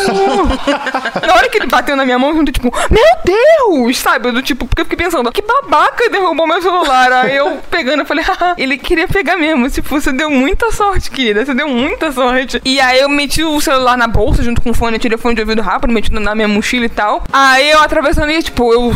na hora que ele bateu na minha mão, eu tipo, meu Deus, sabe? Do tipo, porque eu fiquei pensando, que babaca derrubou meu celular. Aí eu pegando, eu falei, ah, ele queria pegar mesmo. Tipo, você deu muita sorte, querida, você deu muita sorte. E aí eu meti o celular na bolsa junto com o fone, tirei o fone de ouvido rápido, meti na minha mochila e tal. Aí eu atravessando e, tipo, eu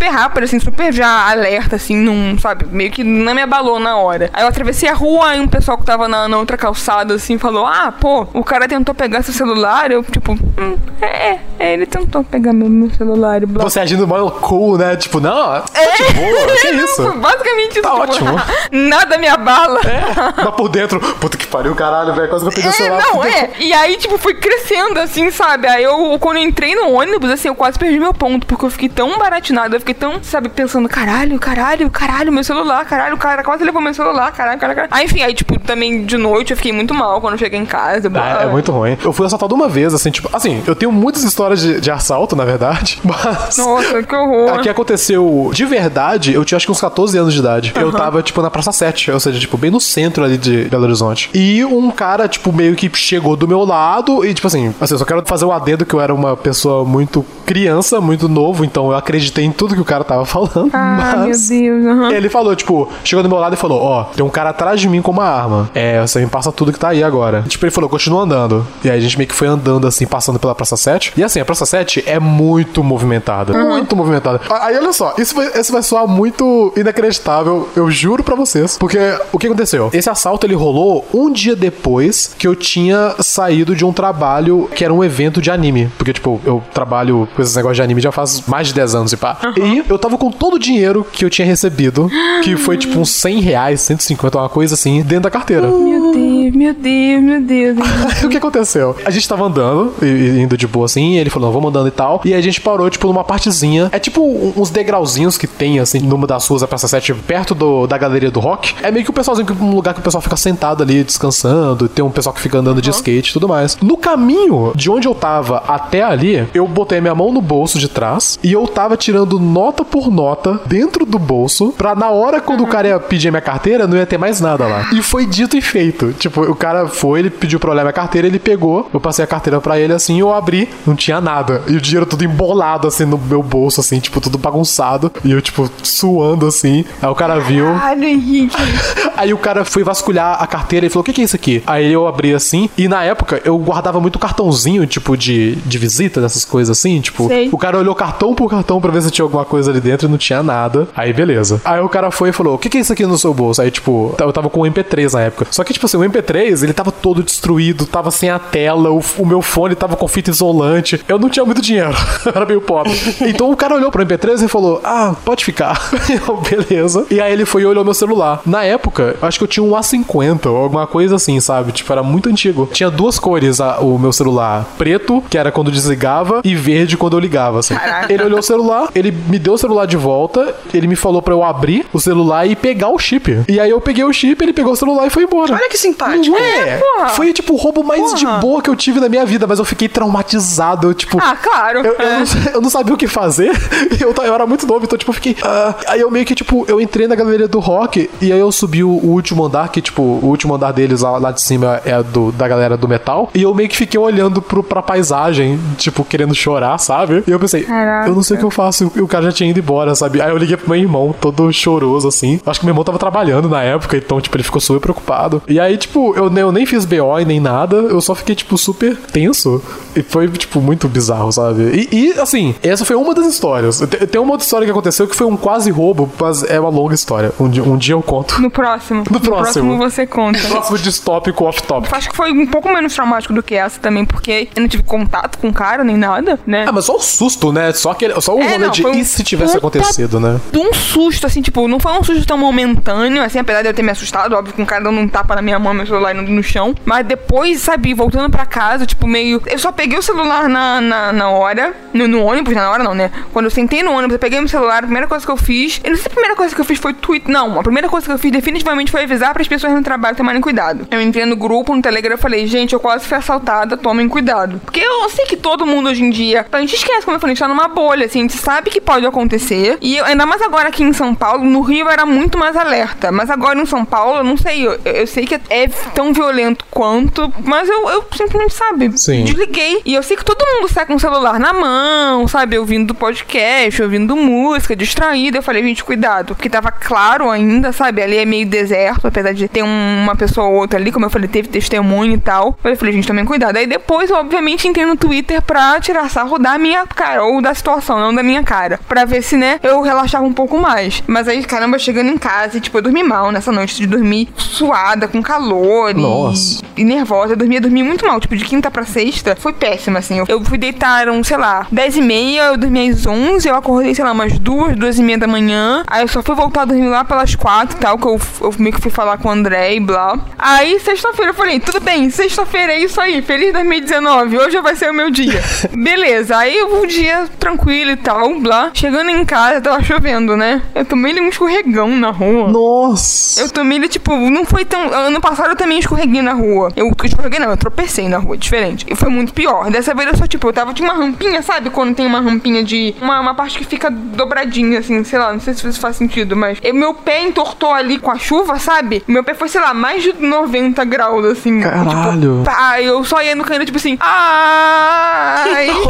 super rápido, assim, super já alerta, assim, num, sabe, meio que não me abalou na hora. Aí eu atravessei a rua e um pessoal que tava na, na outra calçada, assim, falou: Ah, pô, o cara tentou pegar seu celular. Eu, tipo, hum, é, é, ele tentou pegar meu, meu celular e blá. Você agindo mal cool, né? Tipo, não, é, de boa, que isso? Basicamente isso. Tá tipo, ótimo. Nada me abala. É, mas por dentro, puta que pariu, caralho, velho, quase que eu peguei é, o celular. Não, é. E aí, tipo, fui crescendo, assim, sabe? Aí eu, quando eu entrei no ônibus, assim, eu quase perdi meu ponto, porque eu fiquei tão baratinada, eu fiquei tão, sabe, pensando, caralho, caralho, caralho, meu celular, caralho, o cara quase levou meu celular, caralho, caralho, caralho. Aí, enfim, aí, tipo, também de noite eu fiquei muito mal quando eu cheguei em casa. Ah, é muito ruim. Eu fui assaltado uma vez, assim, tipo, assim, eu tenho muitas histórias de, de assalto, na verdade, mas. Nossa, que horror. Aqui aconteceu, de verdade, eu tinha acho que uns 14 anos de idade. Uhum. Eu tava, tipo, na Praça 7, ou seja, tipo, bem no centro ali de Belo Horizonte. E um cara, tipo, meio que chegou do meu lado e, tipo assim, assim, eu só quero fazer o um adendo que eu era uma pessoa muito criança, muito novo, então eu acreditei em tudo que o cara tava falando. Ah, mas meu Deus. Uhum. Ele falou, tipo, chegou do meu lado e falou: Ó, oh, tem um cara atrás de mim com uma arma. É, você me passa tudo que tá aí agora. Tipo, ele falou: continua andando. E aí a gente meio que foi andando assim, passando pela Praça 7. E assim, a Praça 7 é muito movimentada. Uhum. Muito movimentada. Aí olha só, isso vai, isso vai soar muito inacreditável, eu juro pra vocês. Porque o que aconteceu? Esse assalto ele rolou um dia depois que eu tinha saído de um trabalho que era um evento de anime. Porque, tipo, eu trabalho com esses negócios de anime já faz mais de 10 anos e pá. Uhum. E eu tava com todo o dinheiro que eu tinha recebido, que foi tipo uns 100 reais, 150, uma coisa assim, dentro da carteira. Meu Deus, meu Deus, meu Deus. o que aconteceu? A gente tava andando, e, indo de boa assim, ele falou, vamos andando e tal. E a gente parou, tipo, numa partezinha. É tipo uns degrauzinhos que tem, assim, numa das ruas da Praça 7, perto do, da galeria do rock. É meio que o pessoalzinho, um lugar que o pessoal fica sentado ali, descansando. Tem um pessoal que fica andando de skate e tudo mais. No caminho de onde eu tava até ali, eu botei minha mão no bolso de trás e eu tava tirando nota por nota dentro do bolso pra na hora quando uhum. o cara ia pedir a minha carteira, não ia ter mais nada lá. E foi dito e feito. Tipo, o cara foi, ele pediu pra olhar minha carteira, ele pegou, eu passei a carteira pra ele assim, eu abri, não tinha nada. E o dinheiro tudo embolado assim no meu bolso, assim, tipo, tudo bagunçado. E eu, tipo, suando assim. Aí o cara viu. Caralho, Henrique. Aí o cara foi vasculhar a carteira e falou: O que, que é isso aqui? Aí eu abri assim. E na época eu guardava muito cartãozinho, tipo, de, de visita, dessas coisas assim. Tipo, Sei. o cara olhou cartão por cartão pra ver se tinha alguma coisa ali dentro e não tinha nada. Aí beleza. Aí o cara foi e falou: O que, que é isso aqui no seu bolso? Aí, tipo, eu tava com o MP3 na época. Só que, tipo assim, o MP3, ele tava todo destruído, tava sem a tela, o, o meu fone tava com fita isolante. Eu não tinha muito dinheiro. era meio pobre. Então o cara olhou pro MP3 e falou: Ah, pode ficar. eu, beleza. E aí ele foi olhou meu celular. Na época, acho que eu tinha um A50 ou alguma coisa assim, sabe? Tipo, era muito antigo. Tinha duas cores a, o meu celular: preto, que era quando desligava, e verde quando eu ligava. Assim. Ele olhou o celular, ele me deu o celular de volta, ele me falou pra eu abrir o celular e pegar o chip. E aí eu peguei o chip, ele pegou o celular e foi embora. Olha que simpático. Não é? porra. Foi tipo o roubo mais Porra. de boa que eu tive na minha vida, mas eu fiquei traumatizado. Eu, tipo. Ah, claro. Eu, eu É. não, eu não sabia o que fazer. Eu, eu era muito novo, então, tipo, eu fiquei. ah. aí eu meio que, tipo, eu entrei na galeria do rock e aí eu subi o, o último andar, que, tipo, o último andar deles lá, lá de cima é do, da galera do metal. E eu meio que fiquei olhando pro, pra paisagem, tipo, querendo chorar, sabe? E eu pensei, Caraca. eu não sei o que eu faço. E o cara já tinha ido embora, sabe? Aí eu liguei pro meu irmão, todo choroso, assim. Acho que meu irmão tava trabalhando na época, então, tipo, ele ficou super preocupado. E aí, tipo, eu, eu nem fiz BO e nem nada, eu só fiquei, tipo, super tenso. E foi, tipo, muito bizarro, sabe? E, e, assim, essa foi uma das histórias. Tem, tem uma outra história que aconteceu que foi um quase roubo, mas é uma longa história. Um dia, um dia eu conto. No próximo. No próximo. você conta. Próximo distópico off-topic. Acho que foi um pouco menos traumático do que essa também, porque eu não tive contato com o cara nem nada, né? Ah, mas só o susto, né? Só, aquele, só o É, rolê não, de um e se tivesse acontecido, né? de um susto, assim, tipo, não foi um susto tão momentâneo, assim, apesar de eu ter me assustado, óbvio, com um cara dando um tapa na minha mão, meu celular no, no chão. Mas depois, sabe, voltando pra casa, tipo, meio. Eu só peguei o celular na, na, na hora, no, no ônibus, na hora não, né? Quando eu sentei no ônibus, eu peguei meu celular, a primeira coisa que eu fiz. Eu não sei se a primeira coisa que eu fiz foi tweet. Não, a primeira coisa que eu fiz definitivamente foi avisar para as pessoas no trabalho tomarem cuidado. Eu entrei no grupo, no Telegram, eu falei, gente, eu quase fui assaltada, tomem cuidado. Porque eu sei que todo mundo hoje em dia. A gente esquece, como eu falei, a gente tá numa bolha, assim, a gente sabe que pode acontecer. E eu- ainda mais agora aqui em São Paulo, no Rio era muito mais alerta. Mas agora em São Paulo, eu não sei, eu, eu sei que é tão violento quanto, mas eu, eu simplesmente, sabe, Sim. desliguei. E eu sei que todo mundo sai com o celular na mão, sabe, ouvindo podcast, ouvindo música, distraído. Eu falei, gente, cuidado, porque tava claro ainda, sabe, ali é meio deserto, apesar de ter um- uma pessoa ou outra ali, como eu falei, teve testemunho e tal. Eu falei, gente, tomem cuidado. Aí depois, eu, obviamente, entrei no Twitter pra tirar sarro da minha cara, ou da situação, não da minha cara. Pra ver se, né, eu relaxava um pouco mais. Mas aí, caramba, chegando em casa, e, tipo, eu dormi mal nessa noite de dormir suada, com calor e- Nossa. e nervosa. Eu dormia, eu dormia muito mal. Tipo, de quinta pra sexta, foi péssima, assim. Eu, eu fui deitar, um, sei lá, 10 e meia, eu dormi às 11, eu acordei, sei lá, umas duas, duas e meia da manhã. Aí eu só fui voltar a dormir lá pelas quatro e tal, que eu, eu meio que fui falar com o André e blá. Aí, sexta-feira, eu falei, tudo bem, sexta-feira é isso aí, feliz 2019, hoje vai ser o meu dia. Beleza, aí um dia tranquilo e tal, blá. Chegando em casa, tava chovendo, né? Eu tomei um escorregão na rua. Nossa! Eu tomei ele, tipo, não foi tão. Ano passado eu também escorreguei na rua. Eu escorreguei, não, eu tropecei na rua, diferente. E foi muito pior. Dessa vez eu só, tipo, eu tava de uma rampinha, sabe? Quando tem uma rampinha de. Uma, uma parte que fica dobradinha, assim, sei lá, não sei se isso faz sentido, mas. Meu pé entortou ali com a chuva, sabe? Meu pé foi, sei lá, mais de 90 graus, assim. Caralho. Tipo, pá, eu só ia no canto, tipo assim. Ai!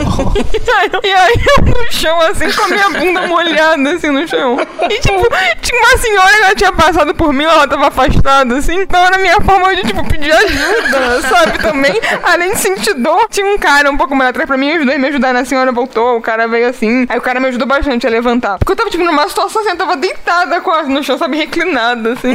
e aí eu no chão, assim, com a minha bunda molhada, assim, no chão. E, tipo, tinha uma senhora que ela tinha passado por mim, ela tava afastada, assim. Então era a minha forma de, tipo, pedir ajuda, sabe? Também, além de sentir dor, tinha um cara um pouco mais atrás pra mim, ajudou me ajudar. A senhora voltou, o cara veio assim. Aí o cara me ajudou bastante a levantar. Porque eu tava, tipo, numa situação assim, eu tava deitada quase no chão, sabe? Reclinada, assim.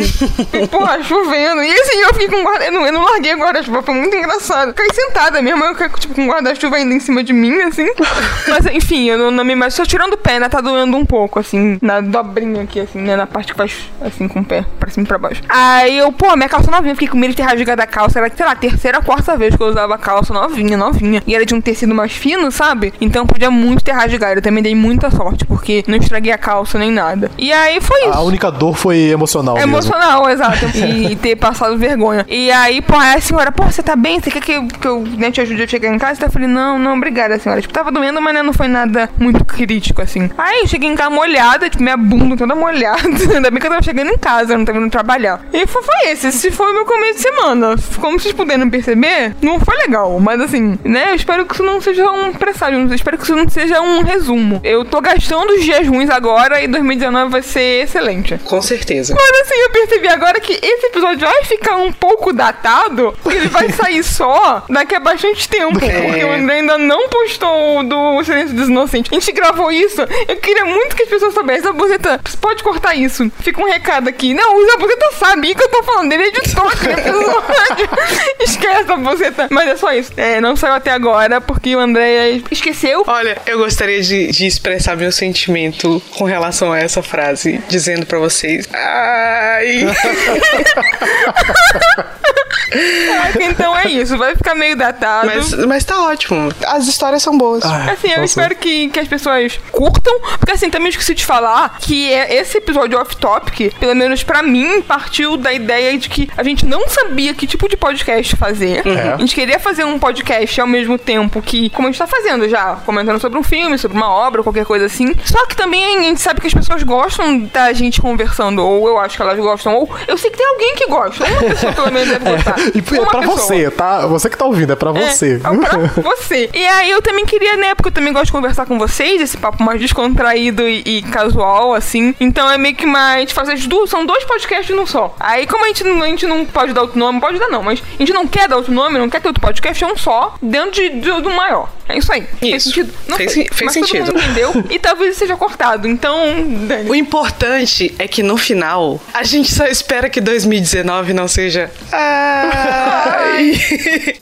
E, porra, chovendo. E assim, eu fiquei com guarda... Eu não, eu não larguei o guarda-chuva, foi muito engraçado. Fiquei sentada mesmo, eu fiquei, tipo, com guarda-chuva ainda em cima de mim, assim. Mas, enfim, eu não, não me... Mas só tirando o pé, né? Tá doendo um pouco, assim, na dobrinha aqui, assim, né? Na parte que faz, assim, com o pé, pra cima e pra baixo. Aí eu, pô, minha calça novinha, fiquei com medo de ter rasgado a calça. Era, sei lá, a terceira, quarta vez que eu usava calça novinha, novinha. E era de um tecido mais fino, sabe? Então podia muito ter rasgado. Eu também dei muita sorte, porque não estraguei a calça nem nada. E aí foi isso. A única dor foi emocional É emocional, exato. E, e ter passado vergonha. E aí, pô, aí a senhora, pô, você tá bem? Você quer que eu, que eu né, te ajude a chegar em casa? Eu falei, não, não, obrigada, senhora. Tipo, tava doendo, mas né, não foi nada muito crítico, assim. Aí eu cheguei em casa molhada, tipo, minha bunda toda molhada. Ainda bem que eu tava chegando em casa, eu não tava indo trabalhar. E foi, foi esse. Esse foi o meu começo de semana. Como vocês puderam perceber, não foi legal. Mas assim, né, eu espero que isso não seja um presságio. Eu espero que isso não seja um resumo. Eu tô gastando os dias ruins agora e 2019 vai ser excelente. Com certeza. Mas assim, eu percebi agora que esse episódio vai ficar um pouco datado, porque ele vai sair só daqui a bastante tempo. É. Porque o André ainda não postou o do Silêncio dos Inocentes. A gente gravou isso. Eu queria muito que as pessoas soubessem. Zabuzeta, você pode cortar isso. Fica um recado aqui. Não, o Zabuzeta sabe o que eu tô falando. Ele é editor aqui no episódio. Esquece, Zabuzeta. Mas é só isso. É, não saiu até agora, porque o André esqueceu. Olha, eu gostaria de, de expressar meu sentimento com relação a essa frase, dizendo pra vocês: Ai. então é isso, vai ficar meio datado. Mas, mas tá ótimo. As histórias são boas. Ai, Assim, eu espero que, que as pessoas curtam, porque assim, também esqueci de falar que é- esse episódio off-topic, pelo menos pra mim, partiu da ideia de que a gente não sabia que tipo de podcast fazer. É. A gente queria fazer um podcast ao mesmo tempo que, como a gente tá fazendo já, comentando sobre um filme, sobre uma obra, qualquer coisa assim. Só que também a gente sabe que as pessoas gostam da gente conversando, ou eu acho que elas gostam, ou eu sei que tem alguém que gosta, ou uma pessoa pelo menos deve gostar. E é pra pessoa. você, tá? Você que tá ouvindo, é pra você. É, pra você. E aí eu também queria, né, porque eu também gosto de conversar com vocês, esse papo mais descontraído e, e casual, assim. Então é meio que mais fazer as duas, são dois podcasts num só. Aí como a gente, não- a gente não pode dar outro nome, pode dar não, mas a gente não quer dar outro nome, não quer ter outro podcast, é um só, dentro de, de- do maior. É isso aí. Fez Isso. sentido? Não Fez fez mas todo sentido. mundo entendeu e talvez seja cortado. Então, dane. O importante é que no final, a gente só espera que 2019 não seja. Ai.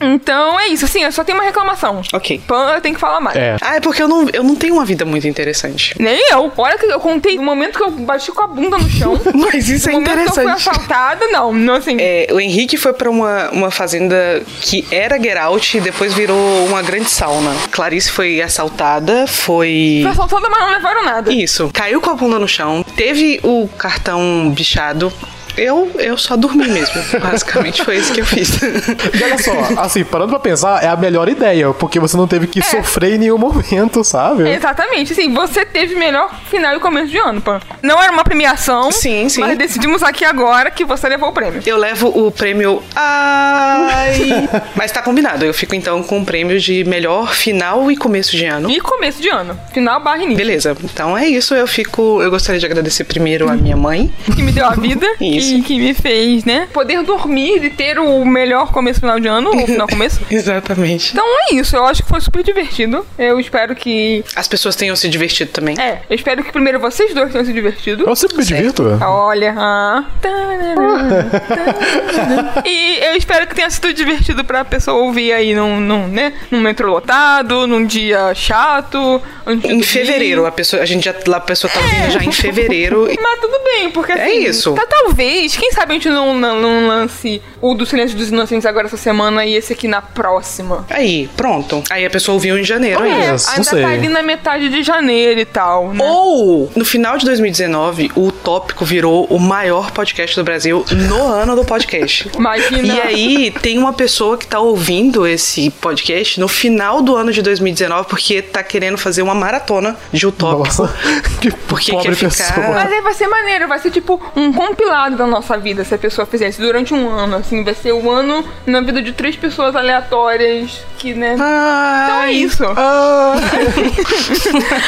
Então é isso, assim, eu só tenho uma reclamação. ok. Pan, eu tenho que falar mais. É. Ah, é porque eu não, eu não tenho uma vida muito interessante. Nem eu. Olha que eu contei o momento que eu bati com a bunda no chão. Mas isso é momento que eu fui interessante. assaltada, não. Não, assim. É, o Henrique foi pra uma, uma fazenda que era Get Out e depois virou uma grande sauna. Clarice foi assaltada, foi. Foi assaltada, mas não levaram nada. Isso. Caiu com a bunda no chão, teve o cartão bichado. Eu, eu só dormi mesmo. Basicamente foi isso que eu fiz. E olha só, assim, parando pra pensar, é a melhor ideia, porque você não teve que sofrer em nenhum momento, sabe? Exatamente, assim, você teve melhor final e começo de ano, Pan. Não era uma premiação. Sim, sim. Mas decidimos aqui agora que você levou o prêmio. Eu levo o prêmio. Ai! Mas tá combinado. Eu fico então com o prêmio de melhor final e começo de ano. E começo de ano. Final barra início. Beleza, então é isso. Eu fico. Eu gostaria de agradecer primeiro a minha mãe. Que me deu a vida. Isso. Que me fez, né? Poder dormir e ter o melhor começo final de ano. Ou final começo. Exatamente. Então é isso, eu acho que foi super divertido. Eu espero que. As pessoas tenham se divertido também. É, eu espero que primeiro vocês dois tenham se divertido. Eu sempre me divirto. Olha, ah. E eu espero que tenha sido divertido pra pessoa ouvir aí num, num, né, num metrô lotado, num dia chato. Em fevereiro, a pessoa, a gente já, a pessoa tá ouvindo já em fevereiro. Mas tudo bem, porque assim. É isso. Tá, talvez, quem sabe a gente não, não, não lance o do Silêncio dos Inocentes agora essa semana e esse aqui na próxima. Aí, pronto. Aí a pessoa ouviu em janeiro É, ainda. É, não ainda sei. tá ali na metade de janeiro e tal. Né? Ou, no final de 2019, o Tópico virou o maior podcast do Brasil no ano do podcast. Imagina. E aí, tem uma pessoa que tá ouvindo esse podcast no final do ano de 2019 porque tá querendo fazer uma maratona de Utópico. Nossa, que Porque pobre quer ficar- pessoa. Mas aí vai ser maneiro, vai ser tipo um compilado da nossa vida se a pessoa fizer isso durante um ano, assim, vai ser um ano na vida de três pessoas aleatórias que, né? Então é Ai, isso. Ah,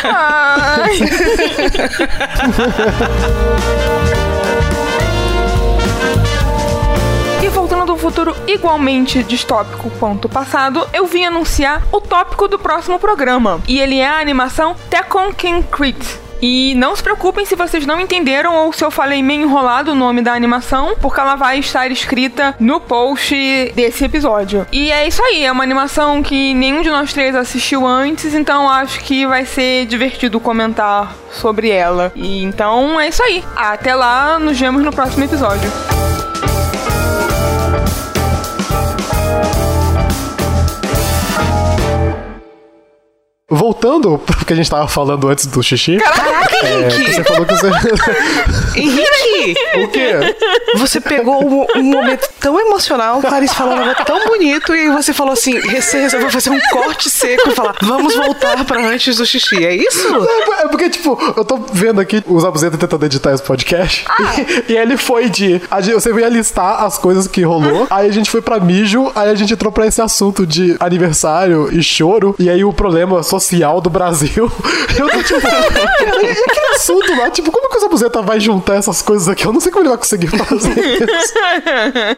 Ai. E voltando do futuro igualmente distópico quanto o passado, eu vim anunciar o tópico do próximo programa. E ele é a animação Tekken Concrete. E não se preocupem se vocês não entenderam ou se eu falei meio enrolado o nome da animação, porque ela vai estar escrita no post desse episódio. E é isso aí, é uma animação que nenhum de nós três assistiu antes, então acho que vai ser divertido comentar sobre ela. E então é isso aí. Até lá, nos vemos no próximo episódio. Voltando pro que a gente tava falando antes do xixi. Caraca, é, Henrique! você falou que você. Henrique! o quê? Você pegou um, um momento tão emocional, Clarice falou um negócio tão bonito, e você falou assim: você resolveu fazer um corte seco e falar, vamos voltar pra antes do xixi. É isso? É porque, tipo, eu tô vendo aqui o Zabuzeta tentando editar esse podcast. E, e ele foi de. a gente- você ia listar as coisas que rolou. aí a gente foi pra mijo. Aí a gente entrou pra esse assunto de aniversário e choro. E aí o problema social do Brasil. Eu tô tipo. aquele assunto lá? Tipo, como que o Zabuzeta vai juntar essas coisas aqui? Eu não sei como ele vai conseguir fazer isso.